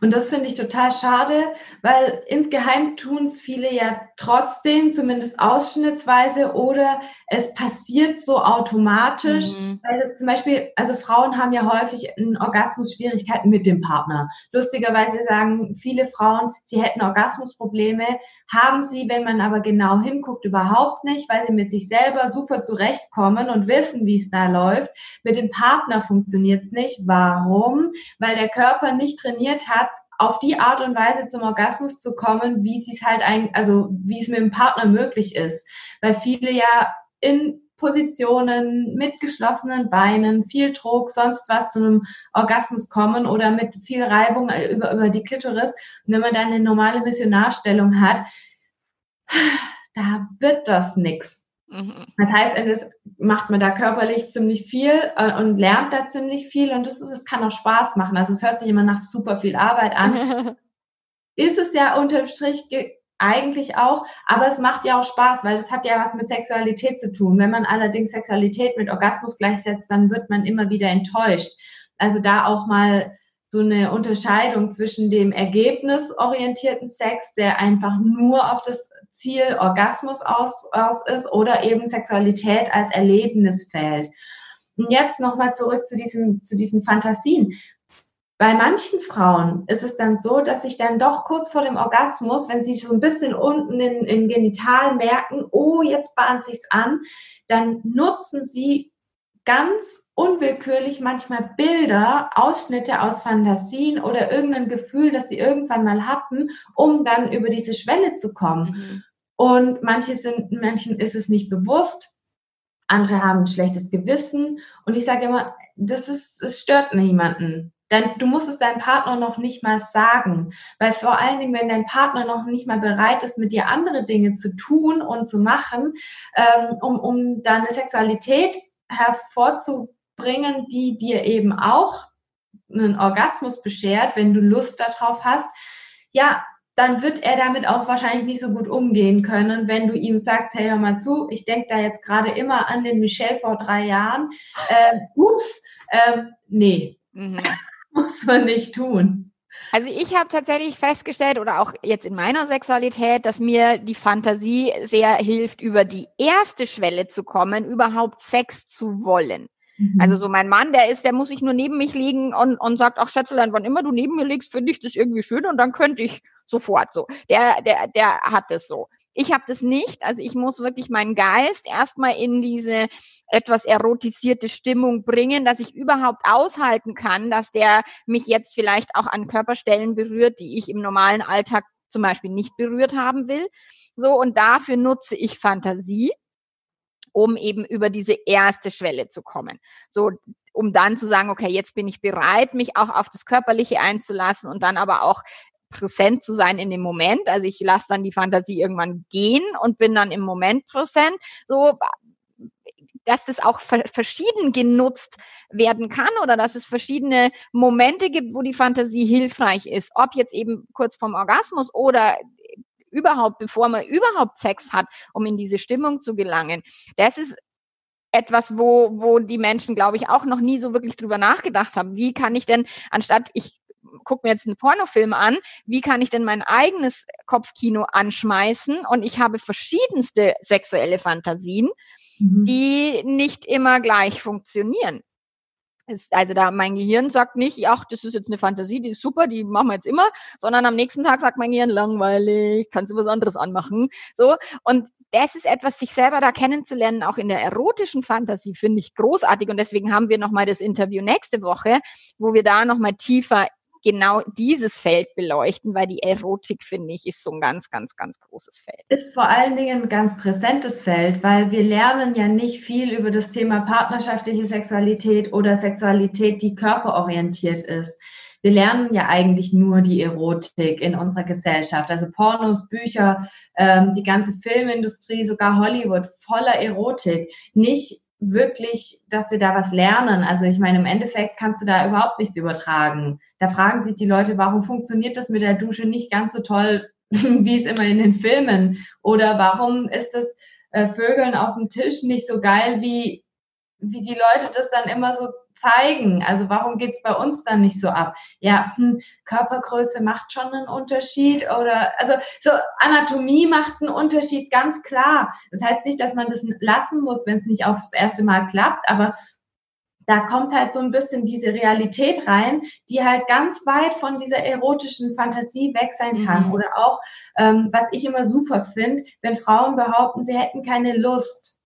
Und das finde ich total schade, weil insgeheim tun es viele ja trotzdem, zumindest ausschnittsweise, oder es passiert so automatisch. Mhm. Weil zum Beispiel, also Frauen haben ja häufig Orgasmus-Schwierigkeiten mit dem Partner. Lustigerweise sagen viele Frauen, sie hätten Orgasmusprobleme, haben sie, wenn man aber genau hinguckt, überhaupt nicht, weil sie mit sich selber super zurechtkommen und wissen, wie es da läuft. Mit dem Partner funktioniert es nicht. Warum? Weil der Körper nicht trainiert hat, auf die Art und Weise zum Orgasmus zu kommen, wie es halt ein, also wie es mit dem Partner möglich ist. Weil viele ja in Positionen mit geschlossenen Beinen, viel Druck, sonst was zu einem Orgasmus kommen oder mit viel Reibung über, über die Klitoris. Und wenn man dann eine normale Missionarstellung hat, da wird das nix. Mhm. Das heißt, es macht man da körperlich ziemlich viel äh, und lernt da ziemlich viel und das ist, es kann auch Spaß machen. Also es hört sich immer nach super viel Arbeit an. ist es ja unterm Strich eigentlich auch, aber es macht ja auch Spaß, weil es hat ja was mit Sexualität zu tun. Wenn man allerdings Sexualität mit Orgasmus gleichsetzt, dann wird man immer wieder enttäuscht. Also da auch mal so eine Unterscheidung zwischen dem ergebnisorientierten Sex, der einfach nur auf das Ziel Orgasmus aus, aus ist, oder eben Sexualität als Erlebnisfeld. Und jetzt nochmal zurück zu diesen, zu diesen Fantasien. Bei manchen Frauen ist es dann so, dass sich dann doch kurz vor dem Orgasmus, wenn sie so ein bisschen unten in, in Genital merken, oh, jetzt bahnt sich's an, dann nutzen sie ganz unwillkürlich manchmal Bilder, Ausschnitte aus Fantasien oder irgendein Gefühl, das sie irgendwann mal hatten, um dann über diese Schwelle zu kommen. Mhm. Und manche sind, Menschen ist es nicht bewusst, andere haben ein schlechtes Gewissen. Und ich sage immer, das ist, es stört niemanden. Denn du musst es deinem Partner noch nicht mal sagen. Weil vor allen Dingen, wenn dein Partner noch nicht mal bereit ist, mit dir andere Dinge zu tun und zu machen, ähm, um, um deine Sexualität hervorzubringen, die dir eben auch einen Orgasmus beschert, wenn du Lust darauf hast, ja, dann wird er damit auch wahrscheinlich nicht so gut umgehen können, wenn du ihm sagst, hey, hör mal zu, ich denke da jetzt gerade immer an den Michel vor drei Jahren. Äh, ups, äh, nee. Mhm. muss man nicht tun. Also ich habe tatsächlich festgestellt oder auch jetzt in meiner Sexualität, dass mir die Fantasie sehr hilft, über die erste Schwelle zu kommen, überhaupt Sex zu wollen. Mhm. Also so mein Mann, der ist, der muss sich nur neben mich liegen und, und sagt, ach Schätzelein, wann immer du neben mir liegst, finde ich das irgendwie schön und dann könnte ich sofort so. Der, der, der hat das so. Ich habe das nicht. Also ich muss wirklich meinen Geist erstmal in diese etwas erotisierte Stimmung bringen, dass ich überhaupt aushalten kann, dass der mich jetzt vielleicht auch an Körperstellen berührt, die ich im normalen Alltag zum Beispiel nicht berührt haben will. So, und dafür nutze ich Fantasie um eben über diese erste Schwelle zu kommen. So, um dann zu sagen, okay, jetzt bin ich bereit, mich auch auf das Körperliche einzulassen und dann aber auch präsent zu sein in dem Moment. Also ich lasse dann die Fantasie irgendwann gehen und bin dann im Moment präsent. So dass das auch verschieden genutzt werden kann oder dass es verschiedene Momente gibt, wo die Fantasie hilfreich ist. Ob jetzt eben kurz vorm Orgasmus oder überhaupt, bevor man überhaupt Sex hat, um in diese Stimmung zu gelangen. Das ist etwas, wo, wo die Menschen, glaube ich, auch noch nie so wirklich drüber nachgedacht haben. Wie kann ich denn, anstatt ich gucke mir jetzt einen Pornofilm an, wie kann ich denn mein eigenes Kopfkino anschmeißen? Und ich habe verschiedenste sexuelle Fantasien, mhm. die nicht immer gleich funktionieren. Ist, also da mein Gehirn sagt nicht, ach, das ist jetzt eine Fantasie, die ist super, die machen wir jetzt immer, sondern am nächsten Tag sagt mein Gehirn langweilig, kannst du was anderes anmachen, so. Und das ist etwas, sich selber da kennenzulernen, auch in der erotischen Fantasie, finde ich großartig. Und deswegen haben wir nochmal das Interview nächste Woche, wo wir da nochmal tiefer genau dieses Feld beleuchten, weil die Erotik, finde ich, ist so ein ganz, ganz, ganz großes Feld. Ist vor allen Dingen ein ganz präsentes Feld, weil wir lernen ja nicht viel über das Thema partnerschaftliche Sexualität oder Sexualität, die körperorientiert ist. Wir lernen ja eigentlich nur die Erotik in unserer Gesellschaft. Also Pornos, Bücher, ähm, die ganze Filmindustrie, sogar Hollywood voller Erotik. Nicht wirklich, dass wir da was lernen. Also ich meine, im Endeffekt kannst du da überhaupt nichts übertragen. Da fragen sich die Leute, warum funktioniert das mit der Dusche nicht ganz so toll, wie es immer in den Filmen? Oder warum ist das äh, Vögeln auf dem Tisch nicht so geil, wie, wie die Leute das dann immer so zeigen. Also warum geht's bei uns dann nicht so ab? Ja, hm, Körpergröße macht schon einen Unterschied oder also so Anatomie macht einen Unterschied, ganz klar. Das heißt nicht, dass man das lassen muss, wenn es nicht aufs erste Mal klappt, aber da kommt halt so ein bisschen diese Realität rein, die halt ganz weit von dieser erotischen Fantasie weg sein kann. Mhm. Oder auch, ähm, was ich immer super finde, wenn Frauen behaupten, sie hätten keine Lust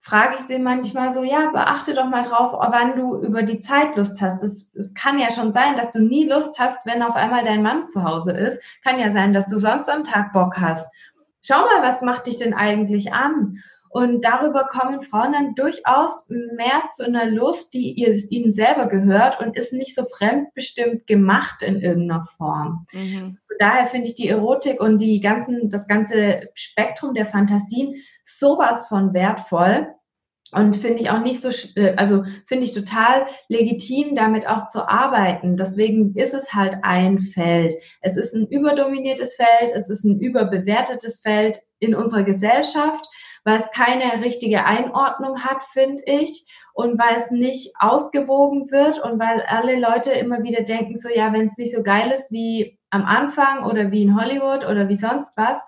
frage ich sie manchmal so, ja, beachte doch mal drauf, wann du über die Zeit Lust hast. Es, es kann ja schon sein, dass du nie Lust hast, wenn auf einmal dein Mann zu Hause ist. Kann ja sein, dass du sonst am Tag Bock hast. Schau mal, was macht dich denn eigentlich an? Und darüber kommen Frauen dann durchaus mehr zu einer Lust, die ihr, ihnen selber gehört und ist nicht so fremdbestimmt gemacht in irgendeiner Form. Mhm. Daher finde ich die Erotik und die ganzen, das ganze Spektrum der Fantasien sowas von wertvoll. Und finde ich auch nicht so, äh, also finde ich total legitim, damit auch zu arbeiten. Deswegen ist es halt ein Feld. Es ist ein überdominiertes Feld, es ist ein überbewertetes Feld in unserer Gesellschaft, weil es keine richtige Einordnung hat, finde ich. Und weil es nicht ausgewogen wird und weil alle Leute immer wieder denken, so ja, wenn es nicht so geil ist wie am Anfang oder wie in Hollywood oder wie sonst was,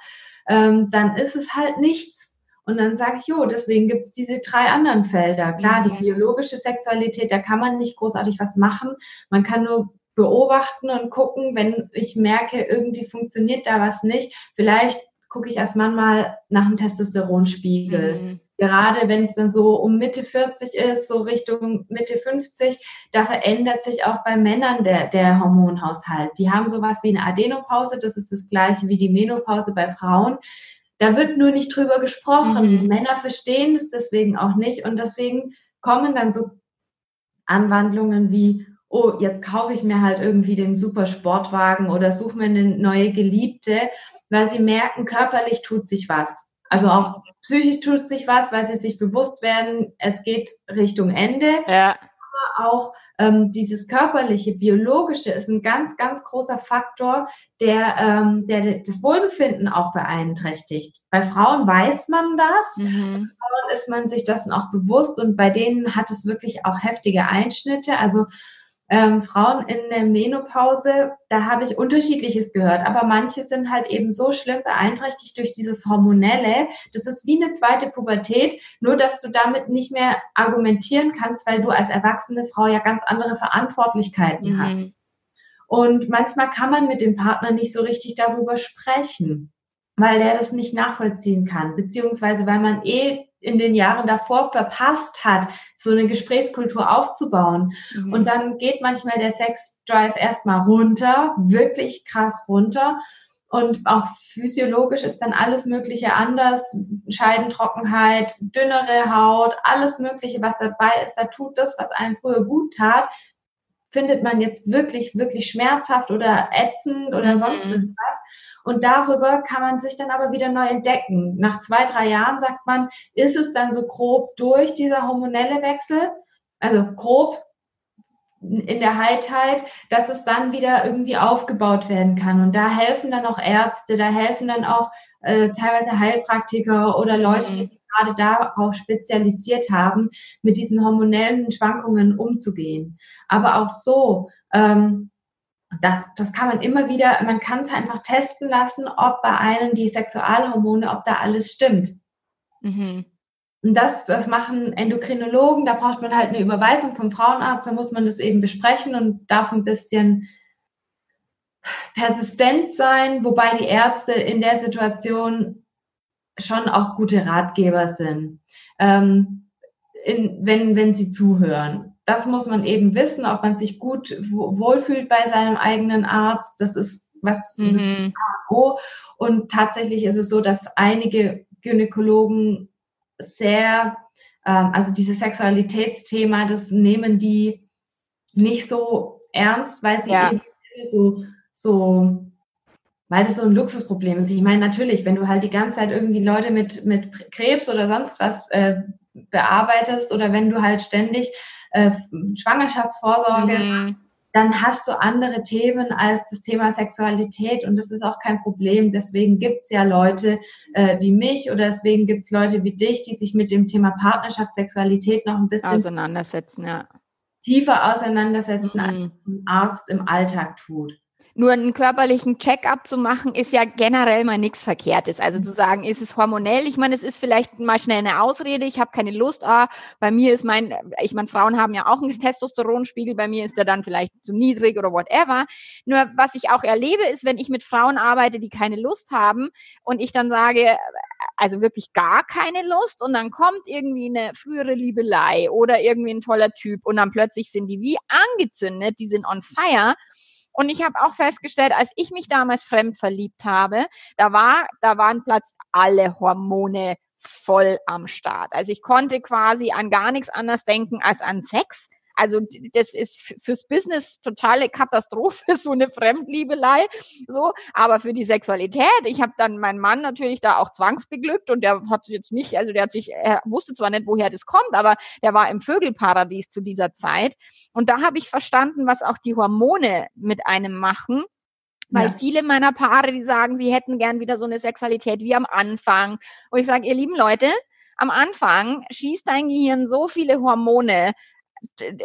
ähm, dann ist es halt nichts und dann sage ich, jo, deswegen gibt es diese drei anderen Felder. Klar, die mhm. biologische Sexualität, da kann man nicht großartig was machen. Man kann nur beobachten und gucken, wenn ich merke, irgendwie funktioniert da was nicht. Vielleicht gucke ich als Mann mal nach dem Testosteronspiegel. Mhm. Gerade wenn es dann so um Mitte 40 ist, so Richtung Mitte 50, da verändert sich auch bei Männern der, der Hormonhaushalt. Die haben sowas wie eine Adenopause, das ist das gleiche wie die Menopause bei Frauen. Da wird nur nicht drüber gesprochen. Mhm. Männer verstehen es deswegen auch nicht und deswegen kommen dann so Anwandlungen wie, oh, jetzt kaufe ich mir halt irgendwie den super Sportwagen oder suche mir eine neue Geliebte, weil sie merken, körperlich tut sich was. Also auch psychisch tut sich was, weil sie sich bewusst werden, es geht Richtung Ende. Ja. Aber auch ähm, dieses körperliche, biologische ist ein ganz, ganz großer Faktor, der, ähm, der das Wohlbefinden auch beeinträchtigt. Bei Frauen weiß man das, mhm. bei Frauen ist man sich dessen auch bewusst und bei denen hat es wirklich auch heftige Einschnitte. Also ähm, Frauen in der Menopause, da habe ich unterschiedliches gehört, aber manche sind halt eben so schlimm beeinträchtigt durch dieses Hormonelle. Das ist wie eine zweite Pubertät, nur dass du damit nicht mehr argumentieren kannst, weil du als erwachsene Frau ja ganz andere Verantwortlichkeiten mhm. hast. Und manchmal kann man mit dem Partner nicht so richtig darüber sprechen, weil der das nicht nachvollziehen kann, beziehungsweise weil man eh in den Jahren davor verpasst hat, so eine Gesprächskultur aufzubauen. Mhm. Und dann geht manchmal der Sex-Drive erstmal runter, wirklich krass runter. Und auch physiologisch ist dann alles Mögliche anders. Scheidentrockenheit, dünnere Haut, alles Mögliche, was dabei ist. Da tut das, was einem früher gut tat, findet man jetzt wirklich, wirklich schmerzhaft oder ätzend oder mhm. sonst irgendwas. Und darüber kann man sich dann aber wieder neu entdecken. Nach zwei, drei Jahren sagt man, ist es dann so grob durch dieser hormonelle Wechsel? Also grob in der Heilheit, dass es dann wieder irgendwie aufgebaut werden kann. Und da helfen dann auch Ärzte, da helfen dann auch äh, teilweise Heilpraktiker oder Leute, die mhm. sich gerade darauf spezialisiert haben, mit diesen hormonellen Schwankungen umzugehen. Aber auch so, ähm, das, das kann man immer wieder, man kann es einfach testen lassen, ob bei einem die Sexualhormone, ob da alles stimmt. Mhm. Und das, das machen Endokrinologen, da braucht man halt eine Überweisung vom Frauenarzt, da muss man das eben besprechen und darf ein bisschen persistent sein, wobei die Ärzte in der Situation schon auch gute Ratgeber sind, ähm, in, wenn, wenn sie zuhören. Das muss man eben wissen, ob man sich gut wohlfühlt bei seinem eigenen Arzt. Das ist was mhm. das ist Und tatsächlich ist es so, dass einige Gynäkologen sehr, ähm, also dieses Sexualitätsthema, das nehmen die nicht so ernst, weil sie ja. eben so, so, weil das so ein Luxusproblem ist. Ich meine, natürlich, wenn du halt die ganze Zeit irgendwie Leute mit, mit Krebs oder sonst was äh, bearbeitest oder wenn du halt ständig äh, Schwangerschaftsvorsorge mhm dann hast du andere Themen als das Thema Sexualität und das ist auch kein Problem. Deswegen gibt's ja Leute äh, wie mich oder deswegen gibt's Leute wie dich, die sich mit dem Thema Partnerschaft, Sexualität noch ein bisschen auseinandersetzen, ja. tiefer auseinandersetzen, mhm. als ein Arzt im Alltag tut. Nur einen körperlichen Check-up zu machen, ist ja generell mal nichts Verkehrtes. Also zu sagen, ist es hormonell? Ich meine, es ist vielleicht mal schnell eine Ausrede. Ich habe keine Lust. Ah, bei mir ist mein, ich meine, Frauen haben ja auch einen Testosteronspiegel. Bei mir ist der dann vielleicht zu niedrig oder whatever. Nur was ich auch erlebe, ist, wenn ich mit Frauen arbeite, die keine Lust haben und ich dann sage, also wirklich gar keine Lust und dann kommt irgendwie eine frühere Liebelei oder irgendwie ein toller Typ und dann plötzlich sind die wie angezündet, die sind on fire und ich habe auch festgestellt, als ich mich damals fremd verliebt habe, da war, da waren Platz alle Hormone voll am Start. Also ich konnte quasi an gar nichts anderes denken als an Sex. Also das ist fürs Business totale Katastrophe, so eine Fremdliebelei. So, aber für die Sexualität, ich habe dann meinen Mann natürlich da auch zwangsbeglückt und der hat jetzt nicht, also der hat sich, er wusste zwar nicht, woher das kommt, aber der war im Vögelparadies zu dieser Zeit. Und da habe ich verstanden, was auch die Hormone mit einem machen. Weil ja. viele meiner Paare, die sagen, sie hätten gern wieder so eine Sexualität wie am Anfang. Und ich sage, ihr lieben Leute, am Anfang schießt dein Gehirn so viele Hormone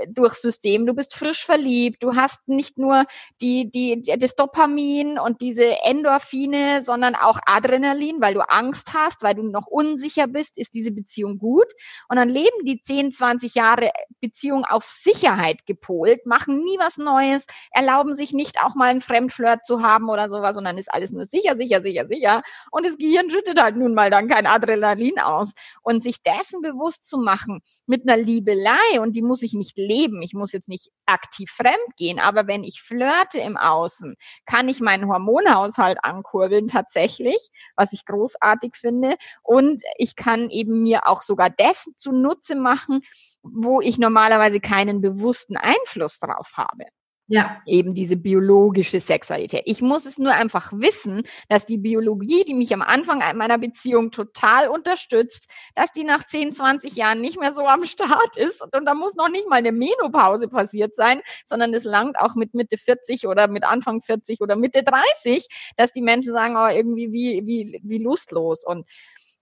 durchs System. Du bist frisch verliebt. Du hast nicht nur die, die, das Dopamin und diese Endorphine, sondern auch Adrenalin, weil du Angst hast, weil du noch unsicher bist, ist diese Beziehung gut. Und dann leben die 10, 20 Jahre Beziehung auf Sicherheit gepolt, machen nie was Neues, erlauben sich nicht auch mal einen Fremdflirt zu haben oder sowas, sondern ist alles nur sicher, sicher, sicher, sicher. Und das Gehirn schüttet halt nun mal dann kein Adrenalin aus. Und sich dessen bewusst zu machen mit einer Liebelei und die muss ich nicht leben. Ich muss jetzt nicht aktiv fremd gehen, aber wenn ich flirte im Außen, kann ich meinen Hormonhaushalt ankurbeln tatsächlich, was ich großartig finde. Und ich kann eben mir auch sogar dessen zunutze machen, wo ich normalerweise keinen bewussten Einfluss drauf habe. Ja. Eben diese biologische Sexualität. Ich muss es nur einfach wissen, dass die Biologie, die mich am Anfang meiner Beziehung total unterstützt, dass die nach 10, 20 Jahren nicht mehr so am Start ist. Und da muss noch nicht mal eine Menopause passiert sein, sondern es langt auch mit Mitte 40 oder mit Anfang 40 oder Mitte 30, dass die Menschen sagen, oh, irgendwie wie, wie, wie lustlos. Und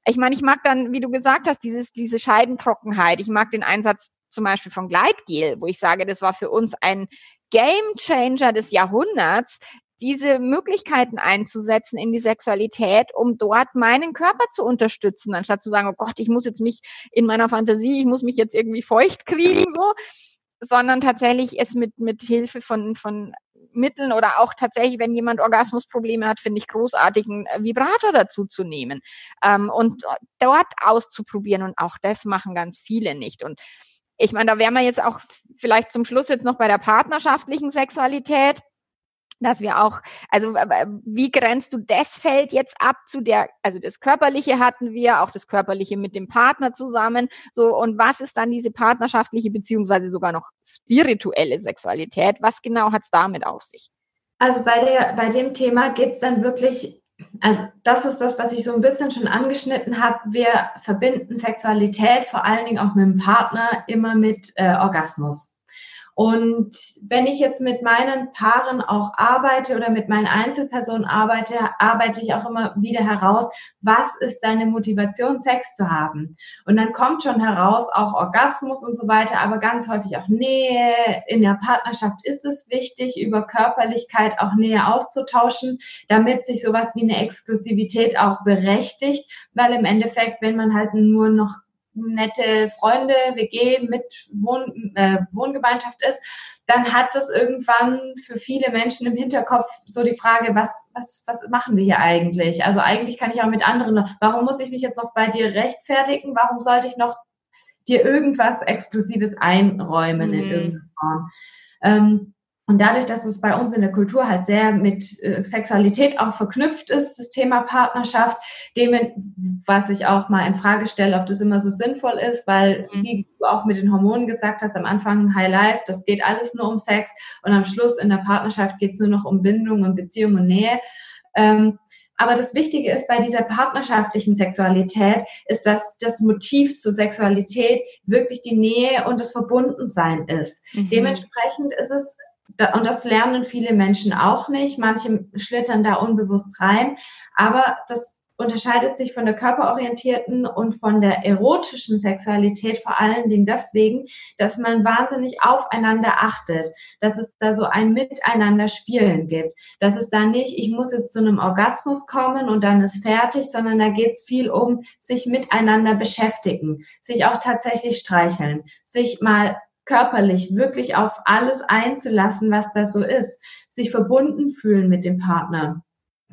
ich meine, ich mag dann, wie du gesagt hast, dieses, diese Scheidentrockenheit. Ich mag den Einsatz zum Beispiel von Gleitgel, wo ich sage, das war für uns ein Game Changer des Jahrhunderts, diese Möglichkeiten einzusetzen in die Sexualität, um dort meinen Körper zu unterstützen, anstatt zu sagen, oh Gott, ich muss jetzt mich in meiner Fantasie, ich muss mich jetzt irgendwie feucht kriegen, so, sondern tatsächlich es mit, mit Hilfe von, von Mitteln oder auch tatsächlich, wenn jemand Orgasmusprobleme hat, finde ich großartig, einen Vibrator dazu zu nehmen ähm, und dort auszuprobieren. Und auch das machen ganz viele nicht. Und ich meine, da wären wir jetzt auch vielleicht zum Schluss jetzt noch bei der partnerschaftlichen Sexualität. dass wir auch, also wie grenzt du das Feld jetzt ab zu der, also das Körperliche hatten wir, auch das Körperliche mit dem Partner zusammen, so und was ist dann diese partnerschaftliche beziehungsweise sogar noch spirituelle Sexualität? Was genau hat es damit auf sich? Also bei der, bei dem Thema geht es dann wirklich, also das ist das, was ich so ein bisschen schon angeschnitten habe. Wir verbinden Sexualität vor allen Dingen auch mit dem Partner immer mit äh, Orgasmus. Und wenn ich jetzt mit meinen Paaren auch arbeite oder mit meinen Einzelpersonen arbeite, arbeite ich auch immer wieder heraus, was ist deine Motivation, Sex zu haben? Und dann kommt schon heraus auch Orgasmus und so weiter, aber ganz häufig auch Nähe. In der Partnerschaft ist es wichtig, über Körperlichkeit auch Nähe auszutauschen, damit sich sowas wie eine Exklusivität auch berechtigt, weil im Endeffekt, wenn man halt nur noch nette Freunde, WG mit Wohn, äh, Wohngemeinschaft ist, dann hat das irgendwann für viele Menschen im Hinterkopf so die Frage, was, was, was machen wir hier eigentlich? Also eigentlich kann ich auch mit anderen, warum muss ich mich jetzt noch bei dir rechtfertigen? Warum sollte ich noch dir irgendwas Exklusives einräumen mhm. in irgendeiner Form? Ähm, und dadurch, dass es bei uns in der Kultur halt sehr mit äh, Sexualität auch verknüpft ist, das Thema Partnerschaft, dem, was ich auch mal in Frage stelle, ob das immer so sinnvoll ist, weil, mhm. wie du auch mit den Hormonen gesagt hast, am Anfang High Life, das geht alles nur um Sex und am Schluss in der Partnerschaft geht es nur noch um Bindung und Beziehung und Nähe. Ähm, aber das Wichtige ist bei dieser partnerschaftlichen Sexualität, ist, dass das Motiv zur Sexualität wirklich die Nähe und das Verbundensein ist. Mhm. Dementsprechend ist es und das lernen viele Menschen auch nicht. Manche schlittern da unbewusst rein. Aber das unterscheidet sich von der körperorientierten und von der erotischen Sexualität vor allen Dingen deswegen, dass man wahnsinnig aufeinander achtet, dass es da so ein Miteinander spielen gibt, dass es da nicht, ich muss jetzt zu einem Orgasmus kommen und dann ist fertig, sondern da geht es viel um sich miteinander beschäftigen, sich auch tatsächlich streicheln, sich mal körperlich wirklich auf alles einzulassen, was da so ist, sich verbunden fühlen mit dem Partner.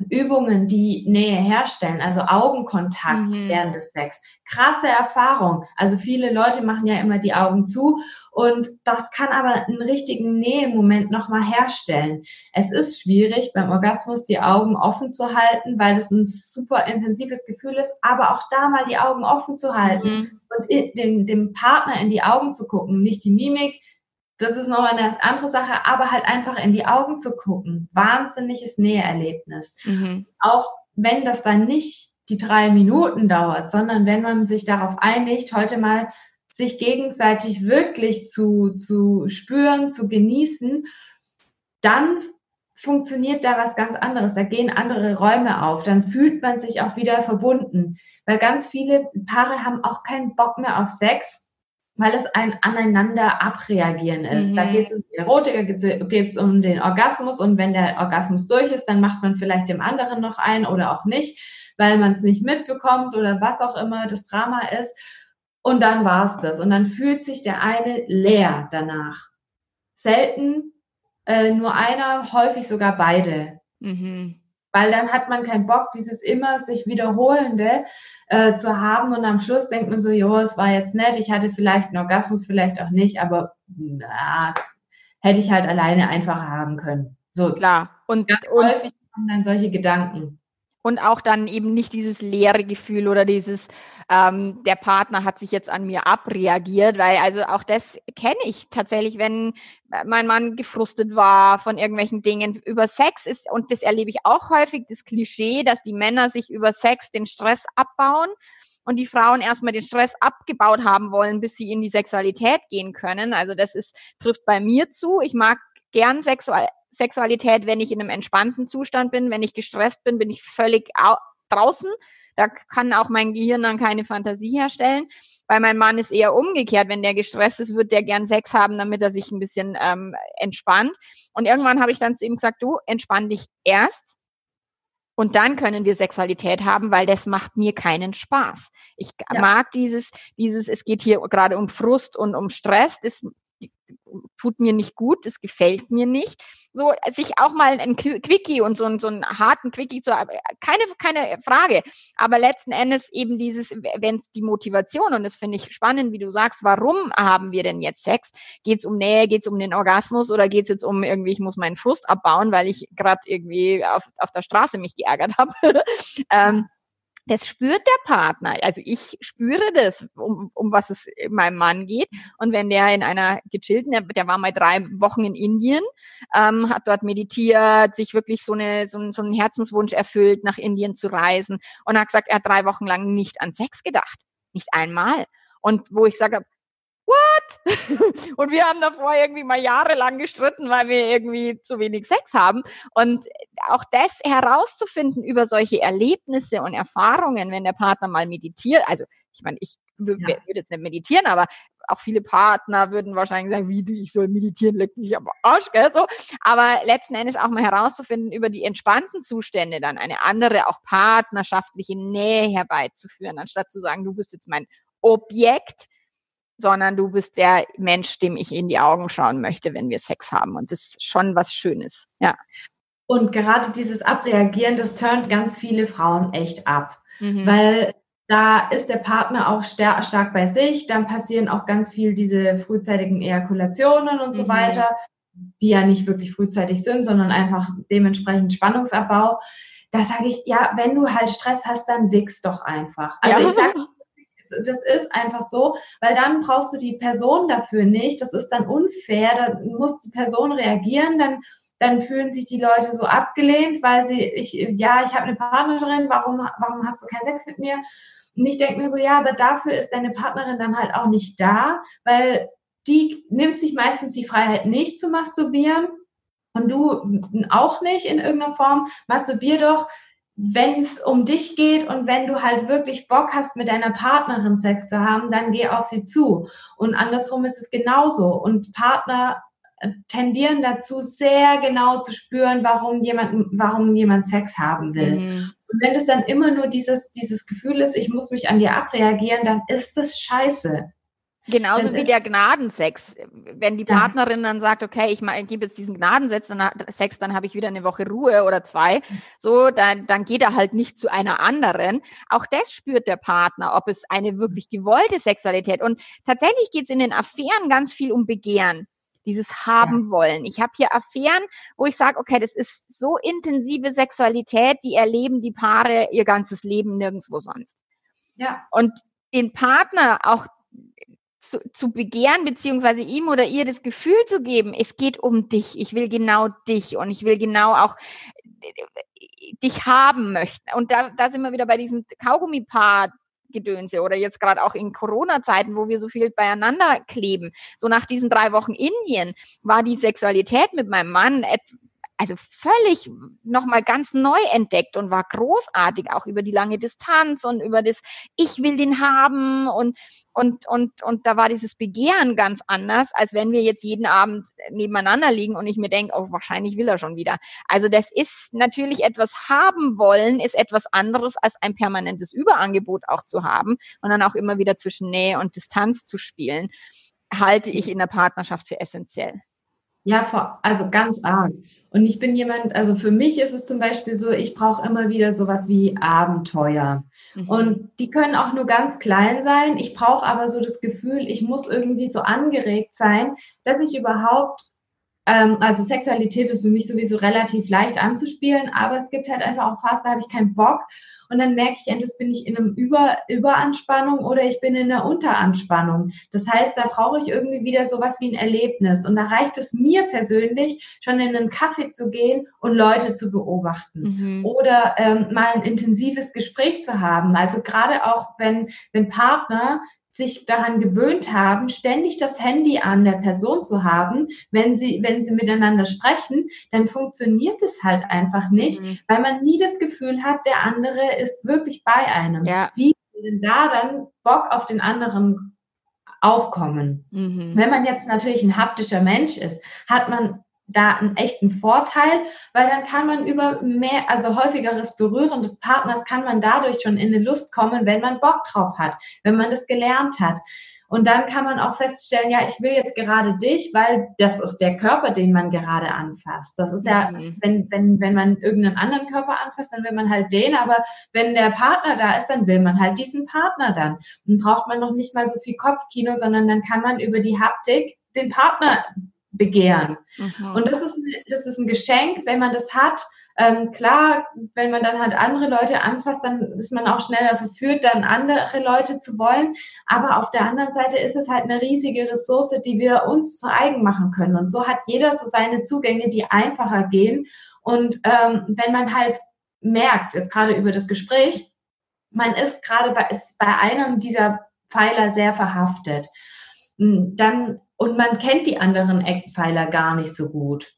Übungen, die Nähe herstellen, also Augenkontakt mhm. während des Sex. Krasse Erfahrung. Also viele Leute machen ja immer die Augen zu und das kann aber einen richtigen Nähemoment nochmal herstellen. Es ist schwierig, beim Orgasmus die Augen offen zu halten, weil das ein super intensives Gefühl ist, aber auch da mal die Augen offen zu halten mhm. und dem, dem Partner in die Augen zu gucken, nicht die Mimik, das ist noch eine andere Sache, aber halt einfach in die Augen zu gucken. Wahnsinniges Näheerlebnis. Mhm. Auch wenn das dann nicht die drei Minuten dauert, sondern wenn man sich darauf einigt, heute mal sich gegenseitig wirklich zu, zu spüren, zu genießen, dann funktioniert da was ganz anderes. Da gehen andere Räume auf. Dann fühlt man sich auch wieder verbunden. Weil ganz viele Paare haben auch keinen Bock mehr auf Sex, weil es ein aneinander abreagieren ist. Mhm. Da geht es um die Erotik, da geht es um den Orgasmus und wenn der Orgasmus durch ist, dann macht man vielleicht dem anderen noch ein oder auch nicht, weil man es nicht mitbekommt oder was auch immer das Drama ist. Und dann war es das. Und dann fühlt sich der eine leer danach. Selten äh, nur einer, häufig sogar beide. Mhm. Weil dann hat man keinen Bock, dieses immer sich wiederholende äh, zu haben und am Schluss denkt man so, jo, es war jetzt nett, ich hatte vielleicht einen Orgasmus, vielleicht auch nicht, aber na, hätte ich halt alleine einfacher haben können. So klar. Und, ganz und häufig kommen dann solche Gedanken und auch dann eben nicht dieses leere Gefühl oder dieses, ähm, der Partner hat sich jetzt an mir abreagiert, weil also auch das kenne ich tatsächlich, wenn mein Mann gefrustet war von irgendwelchen Dingen über Sex ist und das erlebe ich auch häufig, das Klischee, dass die Männer sich über Sex den Stress abbauen und die Frauen erstmal den Stress abgebaut haben wollen, bis sie in die Sexualität gehen können. Also das ist, trifft bei mir zu. Ich mag gern Sexual Sexualität, wenn ich in einem entspannten Zustand bin. Wenn ich gestresst bin, bin ich völlig draußen. Da kann auch mein Gehirn dann keine Fantasie herstellen. Weil mein Mann ist eher umgekehrt. Wenn der gestresst ist, wird der gern Sex haben, damit er sich ein bisschen ähm, entspannt. Und irgendwann habe ich dann zu ihm gesagt, du entspann dich erst. Und dann können wir Sexualität haben, weil das macht mir keinen Spaß. Ich ja. mag dieses, dieses, es geht hier gerade um Frust und um Stress. Das tut mir nicht gut, das gefällt mir nicht. So, sich auch mal ein Quickie und so, so einen harten Quickie zu keine, keine Frage. Aber letzten Endes eben dieses, wenn es die Motivation, und das finde ich spannend, wie du sagst, warum haben wir denn jetzt Sex? Geht es um Nähe, geht es um den Orgasmus oder geht es jetzt um irgendwie, ich muss meinen Frust abbauen, weil ich gerade irgendwie auf, auf der Straße mich geärgert habe? ähm, das spürt der Partner. Also ich spüre das, um, um was es meinem Mann geht. Und wenn der in einer gechillten, der, der war mal drei Wochen in Indien, ähm, hat dort meditiert, sich wirklich so, eine, so, so einen Herzenswunsch erfüllt, nach Indien zu reisen und hat gesagt, er hat drei Wochen lang nicht an Sex gedacht. Nicht einmal. Und wo ich sage, what? und wir haben davor irgendwie mal jahrelang gestritten, weil wir irgendwie zu wenig Sex haben. Und auch das herauszufinden über solche Erlebnisse und Erfahrungen, wenn der Partner mal meditiert, also ich meine, ich ja. würde jetzt nicht meditieren, aber auch viele Partner würden wahrscheinlich sagen, wie du, ich soll meditieren, leck mich am Arsch, gell, so. Aber letzten Endes auch mal herauszufinden, über die entspannten Zustände dann eine andere, auch partnerschaftliche Nähe herbeizuführen, anstatt zu sagen, du bist jetzt mein Objekt, sondern du bist der Mensch, dem ich in die Augen schauen möchte, wenn wir Sex haben. Und das ist schon was Schönes, ja. Und gerade dieses Abreagieren, das turnt ganz viele Frauen echt ab. Mhm. Weil da ist der Partner auch stark, bei sich, dann passieren auch ganz viel diese frühzeitigen Ejakulationen und so mhm. weiter, die ja nicht wirklich frühzeitig sind, sondern einfach dementsprechend Spannungsabbau. Da sage ich, ja, wenn du halt Stress hast, dann wichs doch einfach. Also ja. ich sage das ist einfach so, weil dann brauchst du die Person dafür nicht. Das ist dann unfair. Da muss die Person reagieren, dann dann fühlen sich die Leute so abgelehnt, weil sie, ich, ja, ich habe eine Partnerin, warum, warum hast du keinen Sex mit mir? Und ich denke mir so, ja, aber dafür ist deine Partnerin dann halt auch nicht da, weil die nimmt sich meistens die Freiheit nicht zu masturbieren und du auch nicht in irgendeiner Form. Masturbier doch wenn es um dich geht und wenn du halt wirklich Bock hast, mit deiner Partnerin Sex zu haben, dann geh auf sie zu. Und andersrum ist es genauso. Und Partner äh, tendieren dazu, sehr genau zu spüren, warum jemand, warum jemand Sex haben will. Mhm. Und wenn es dann immer nur dieses, dieses Gefühl ist, ich muss mich an dir abreagieren, dann ist das scheiße. Genauso wie der Gnadensex. Wenn die Partnerin ja. dann sagt, okay, ich, ich gebe jetzt diesen Gnadensex, dann, Sex, dann habe ich wieder eine Woche Ruhe oder zwei, so, dann, dann geht er halt nicht zu einer anderen. Auch das spürt der Partner, ob es eine wirklich gewollte Sexualität. Und tatsächlich geht es in den Affären ganz viel um Begehren dieses haben wollen. Ich habe hier Affären, wo ich sage, okay, das ist so intensive Sexualität, die erleben die Paare ihr ganzes Leben nirgendwo sonst. Ja. Und den Partner auch zu, zu begehren, beziehungsweise ihm oder ihr das Gefühl zu geben, es geht um dich, ich will genau dich und ich will genau auch äh, dich haben möchten. Und da, da sind wir wieder bei diesem Kaugummi-Paar Gedönse oder jetzt gerade auch in Corona-Zeiten, wo wir so viel beieinander kleben. So nach diesen drei Wochen Indien war die Sexualität mit meinem Mann also völlig nochmal ganz neu entdeckt und war großartig, auch über die lange Distanz und über das, ich will den haben und, und, und, und da war dieses Begehren ganz anders, als wenn wir jetzt jeden Abend nebeneinander liegen und ich mir denke, oh, wahrscheinlich will er schon wieder. Also das ist natürlich etwas haben wollen, ist etwas anderes als ein permanentes Überangebot auch zu haben und dann auch immer wieder zwischen Nähe und Distanz zu spielen, halte ich in der Partnerschaft für essentiell. Ja, vor, also ganz arg. Und ich bin jemand, also für mich ist es zum Beispiel so, ich brauche immer wieder sowas wie Abenteuer. Mhm. Und die können auch nur ganz klein sein. Ich brauche aber so das Gefühl, ich muss irgendwie so angeregt sein, dass ich überhaupt ähm, also Sexualität ist für mich sowieso relativ leicht anzuspielen, aber es gibt halt einfach auch Phasen, da habe ich keinen Bock und dann merke ich, entweder bin ich in einem Über Überanspannung oder ich bin in einer Unteranspannung. Das heißt, da brauche ich irgendwie wieder sowas wie ein Erlebnis und da reicht es mir persönlich, schon in einen Kaffee zu gehen und Leute zu beobachten mhm. oder ähm, mal ein intensives Gespräch zu haben. Also gerade auch, wenn, wenn Partner sich daran gewöhnt haben, ständig das Handy an der Person zu haben, wenn sie, wenn sie miteinander sprechen, dann funktioniert es halt einfach nicht, mhm. weil man nie das Gefühl hat, der andere ist wirklich bei einem. Ja. Wie denn da dann Bock auf den anderen aufkommen? Mhm. Wenn man jetzt natürlich ein haptischer Mensch ist, hat man da einen echten Vorteil, weil dann kann man über mehr, also häufigeres Berühren des Partners kann man dadurch schon in eine Lust kommen, wenn man Bock drauf hat, wenn man das gelernt hat. Und dann kann man auch feststellen, ja, ich will jetzt gerade dich, weil das ist der Körper, den man gerade anfasst. Das ist ja, mhm. wenn, wenn, wenn man irgendeinen anderen Körper anfasst, dann will man halt den, aber wenn der Partner da ist, dann will man halt diesen Partner dann. Dann braucht man noch nicht mal so viel Kopfkino, sondern dann kann man über die Haptik den Partner begehren. Mhm. Und das ist, das ist ein Geschenk, wenn man das hat ähm, klar, wenn man dann halt andere Leute anfasst, dann ist man auch schneller verführt, dann andere Leute zu wollen. Aber auf der anderen Seite ist es halt eine riesige Ressource, die wir uns zu eigen machen können. Und so hat jeder so seine Zugänge, die einfacher gehen. Und ähm, wenn man halt merkt, jetzt gerade über das Gespräch, man ist gerade bei, ist bei einem dieser Pfeiler sehr verhaftet, hm, dann und man kennt die anderen Eckpfeiler gar nicht so gut,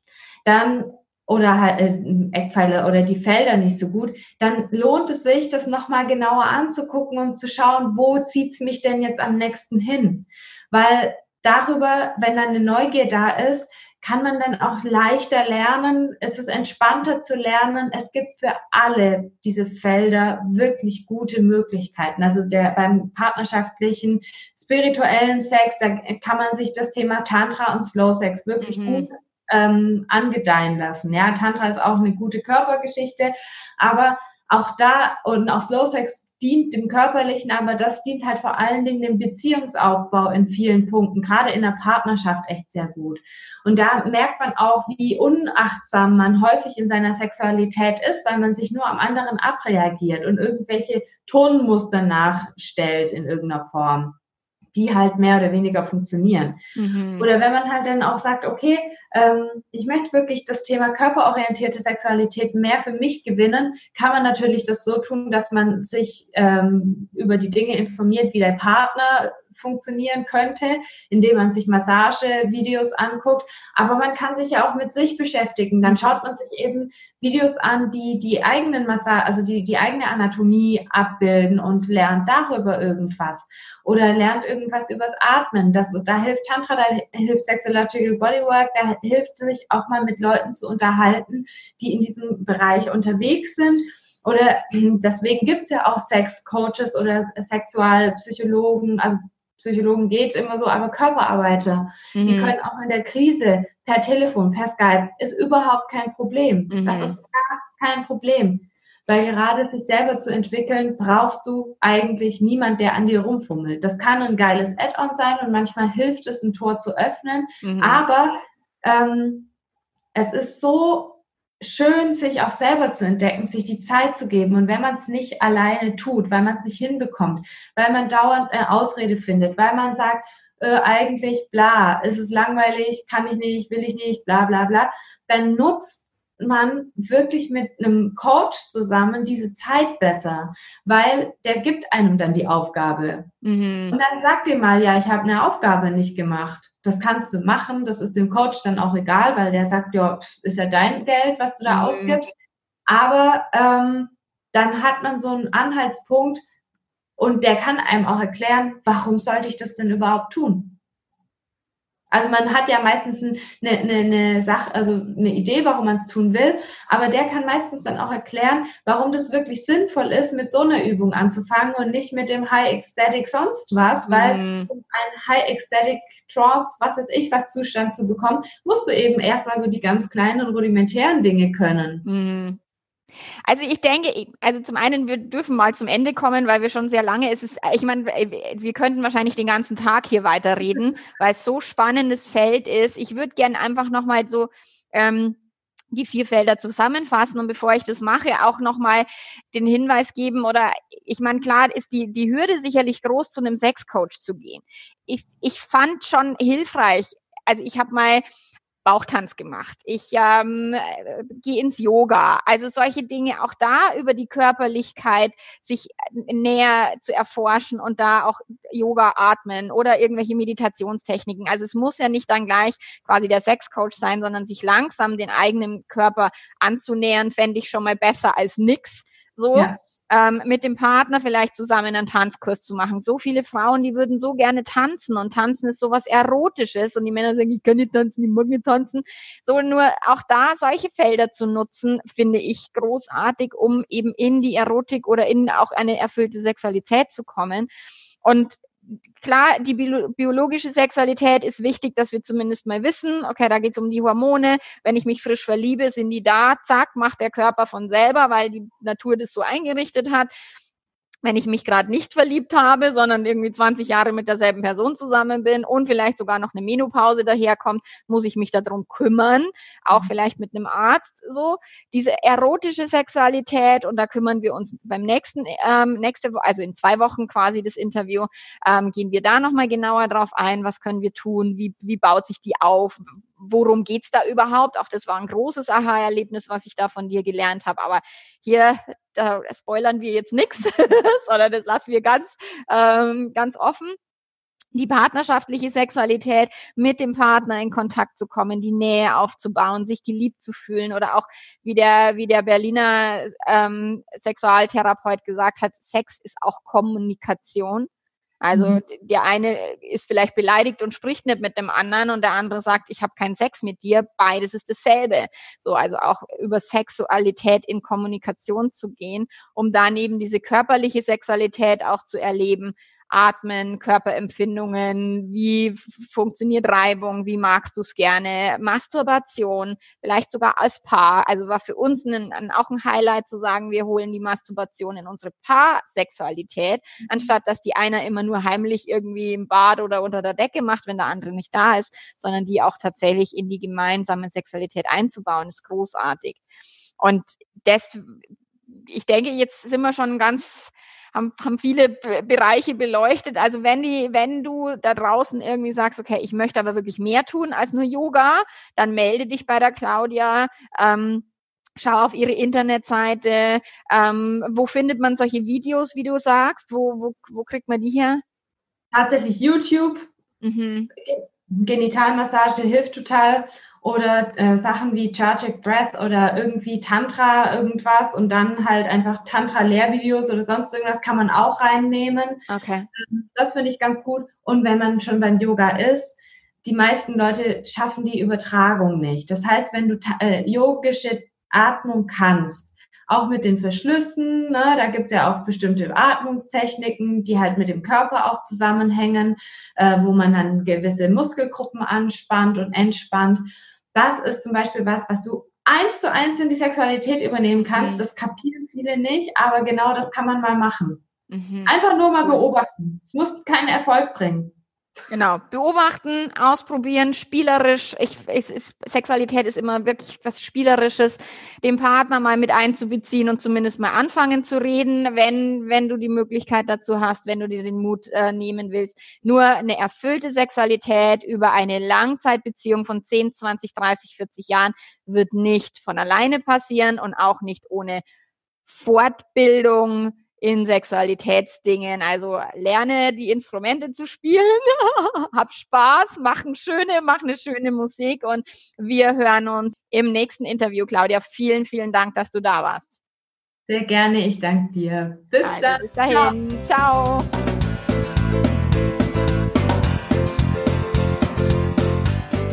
dann oder halt äh, Eckpfeiler oder die Felder nicht so gut, dann lohnt es sich, das nochmal genauer anzugucken und zu schauen, wo zieht's mich denn jetzt am nächsten hin? Weil darüber, wenn dann eine Neugier da ist, kann man dann auch leichter lernen. Es ist entspannter zu lernen. Es gibt für alle diese Felder wirklich gute Möglichkeiten. Also der beim partnerschaftlichen, spirituellen Sex, da kann man sich das Thema Tantra und Slow Sex wirklich mhm. gut ähm, angedeihen lassen. Ja, Tantra ist auch eine gute Körpergeschichte, aber auch da und auch Slow Sex dient dem Körperlichen, aber das dient halt vor allen Dingen dem Beziehungsaufbau in vielen Punkten, gerade in der Partnerschaft echt sehr gut. Und da merkt man auch, wie unachtsam man häufig in seiner Sexualität ist, weil man sich nur am anderen abreagiert und irgendwelche Tonmuster nachstellt in irgendeiner Form die halt mehr oder weniger funktionieren. Mhm. Oder wenn man halt dann auch sagt, okay, ähm, ich möchte wirklich das Thema körperorientierte Sexualität mehr für mich gewinnen, kann man natürlich das so tun, dass man sich ähm, über die Dinge informiert, wie der Partner funktionieren könnte, indem man sich Massagevideos anguckt. Aber man kann sich ja auch mit sich beschäftigen. Dann schaut man sich eben Videos an, die die eigenen Massage, also die, die eigene Anatomie abbilden und lernt darüber irgendwas. Oder lernt irgendwas übers Atmen. Das, da hilft Tantra, da hilft Sexological Bodywork, da hilft sich auch mal mit Leuten zu unterhalten, die in diesem Bereich unterwegs sind. Oder deswegen gibt's ja auch Sex-Coaches oder Sexualpsychologen, also Psychologen geht's immer so, aber Körperarbeiter, mhm. die können auch in der Krise per Telefon, per Skype, ist überhaupt kein Problem. Mhm. Das ist gar kein Problem. Weil gerade sich selber zu entwickeln, brauchst du eigentlich niemand, der an dir rumfummelt. Das kann ein geiles Add-on sein und manchmal hilft es, ein Tor zu öffnen. Mhm. Aber ähm, es ist so schön, sich auch selber zu entdecken, sich die Zeit zu geben. Und wenn man es nicht alleine tut, weil man es nicht hinbekommt, weil man dauernd eine Ausrede findet, weil man sagt, äh, eigentlich bla, ist es langweilig, kann ich nicht, will ich nicht, bla bla bla, dann nutzt man wirklich mit einem Coach zusammen diese Zeit besser, weil der gibt einem dann die Aufgabe. Mhm. Und dann sagt dir mal, ja, ich habe eine Aufgabe nicht gemacht. Das kannst du machen, das ist dem Coach dann auch egal, weil der sagt, ja, ist ja dein Geld, was du da mhm. ausgibst. Aber ähm, dann hat man so einen Anhaltspunkt und der kann einem auch erklären, warum sollte ich das denn überhaupt tun? Also man hat ja meistens eine, eine, eine Sache, also eine Idee, warum man es tun will, aber der kann meistens dann auch erklären, warum das wirklich sinnvoll ist, mit so einer Übung anzufangen und nicht mit dem High Ecstatic sonst was, weil mhm. um ein High Ecstatic Trance, was ist ich, was Zustand zu bekommen, musst du eben erstmal so die ganz kleinen und rudimentären Dinge können. Mhm. Also ich denke, also zum einen, wir dürfen mal zum Ende kommen, weil wir schon sehr lange, es ist, ich meine, wir könnten wahrscheinlich den ganzen Tag hier weiterreden, weil es so spannendes Feld ist. Ich würde gerne einfach nochmal so ähm, die vier Felder zusammenfassen und bevor ich das mache, auch nochmal den Hinweis geben oder ich meine, klar ist die, die Hürde sicherlich groß, zu einem Sexcoach zu gehen. Ich, ich fand schon hilfreich, also ich habe mal Bauchtanz gemacht. Ich ähm, gehe ins Yoga. Also solche Dinge auch da über die Körperlichkeit sich näher zu erforschen und da auch Yoga atmen oder irgendwelche Meditationstechniken. Also es muss ja nicht dann gleich quasi der Sexcoach sein, sondern sich langsam den eigenen Körper anzunähern, fände ich schon mal besser als nix. So. Ja ähm, mit dem Partner vielleicht zusammen einen Tanzkurs zu machen. So viele Frauen, die würden so gerne tanzen und tanzen ist sowas Erotisches und die Männer sagen, ich kann nicht tanzen, ich mag nicht tanzen. So nur auch da solche Felder zu nutzen, finde ich großartig, um eben in die Erotik oder in auch eine erfüllte Sexualität zu kommen. Und klar, die biologische Sexualität ist wichtig, dass wir zumindest mal wissen, okay, da geht es um die Hormone. Wenn ich mich frisch verliebe, sind die da, zack, macht der Körper von selber, weil die Natur das so eingerichtet hat wenn ich mich gerade nicht verliebt habe, sondern irgendwie 20 Jahre mit derselben Person zusammen bin und vielleicht sogar noch eine Menopause daherkommt, muss ich mich darum kümmern, auch mhm. vielleicht mit einem Arzt so. Diese erotische Sexualität und da kümmern wir uns beim nächsten, ähm, nächste, also in zwei Wochen quasi das Interview, ähm, gehen wir da nochmal genauer drauf ein, was können wir tun, wie, wie baut sich die auf, worum geht's da überhaupt? Auch das war ein großes Aha-Erlebnis, was ich da von dir gelernt habe. Aber hier da spoilern wir jetzt nichts, sondern das lassen wir ganz, ähm, ganz offen die partnerschaftliche Sexualität mit dem Partner in Kontakt zu kommen, die Nähe aufzubauen, sich geliebt zu fühlen oder auch wie der wie der Berliner ähm, Sexualtherapeut gesagt hat, Sex ist auch Kommunikation. Also mhm. der eine ist vielleicht beleidigt und spricht nicht mit dem anderen und der andere sagt, ich habe keinen Sex mit dir. Beides ist dasselbe. So, also auch über Sexualität in Kommunikation zu gehen, um daneben diese körperliche Sexualität auch zu erleben, Atmen, Körperempfindungen, wie funktioniert Reibung, wie magst du es gerne, Masturbation, vielleicht sogar als Paar. Also war für uns ein, ein, auch ein Highlight zu sagen, wir holen die Masturbation in unsere Paarsexualität, mhm. anstatt dass die einer immer nur heimlich irgendwie im Bad oder unter der Decke macht, wenn der andere nicht da ist, sondern die auch tatsächlich in die gemeinsame Sexualität einzubauen, ist großartig. Und das, ich denke, jetzt sind wir schon ganz haben, haben viele Bereiche beleuchtet. Also wenn die, wenn du da draußen irgendwie sagst, okay, ich möchte aber wirklich mehr tun als nur Yoga, dann melde dich bei der Claudia. Ähm, schau auf ihre Internetseite. Ähm, wo findet man solche Videos, wie du sagst? Wo, wo, wo kriegt man die her? Tatsächlich YouTube. Mhm. Genitalmassage hilft total oder äh, Sachen wie Charging Breath oder irgendwie Tantra irgendwas und dann halt einfach Tantra-Lehrvideos oder sonst irgendwas kann man auch reinnehmen. Okay. Ähm, das finde ich ganz gut. Und wenn man schon beim Yoga ist, die meisten Leute schaffen die Übertragung nicht. Das heißt, wenn du äh, yogische Atmung kannst, auch mit den Verschlüssen. Ne? Da gibt's ja auch bestimmte Atmungstechniken, die halt mit dem Körper auch zusammenhängen, äh, wo man dann gewisse Muskelgruppen anspannt und entspannt das ist zum Beispiel was, was du eins zu eins in die Sexualität übernehmen kannst. Mhm. Das kapieren viele nicht, aber genau das kann man mal machen. Mhm. Einfach nur mal beobachten. Es muss keinen Erfolg bringen. Genau, beobachten, ausprobieren, spielerisch. Ich, ich, ist, Sexualität ist immer wirklich was Spielerisches, den Partner mal mit einzubeziehen und zumindest mal anfangen zu reden, wenn, wenn du die Möglichkeit dazu hast, wenn du dir den Mut äh, nehmen willst. Nur eine erfüllte Sexualität über eine Langzeitbeziehung von 10, 20, 30, 40 Jahren wird nicht von alleine passieren und auch nicht ohne Fortbildung, in Sexualitätsdingen. Also lerne die Instrumente zu spielen, hab Spaß, mach eine schöne, mach eine schöne Musik und wir hören uns im nächsten Interview. Claudia, vielen, vielen Dank, dass du da warst. Sehr gerne, ich danke dir. Bis also, dann. Bis dahin. Ciao. Ciao.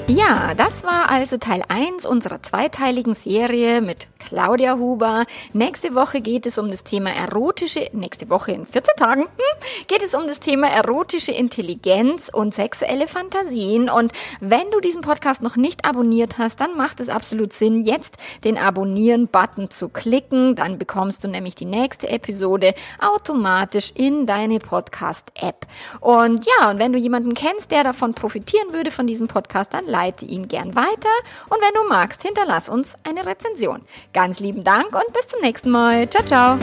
Ja, das war also Teil 1 unserer zweiteiligen Serie mit Claudia Huber. Nächste Woche geht es um das Thema erotische, nächste Woche in 14 Tagen, hm, geht es um das Thema erotische Intelligenz und sexuelle Fantasien. Und wenn du diesen Podcast noch nicht abonniert hast, dann macht es absolut Sinn, jetzt den Abonnieren-Button zu klicken. Dann bekommst du nämlich die nächste Episode automatisch in deine Podcast-App. Und ja, und wenn du jemanden kennst, der davon profitieren würde von diesem Podcast, dann leite ihn gern weiter. Und wenn du magst, hinterlass uns eine Rezension. Ganz lieben Dank und bis zum nächsten Mal. Ciao, ciao.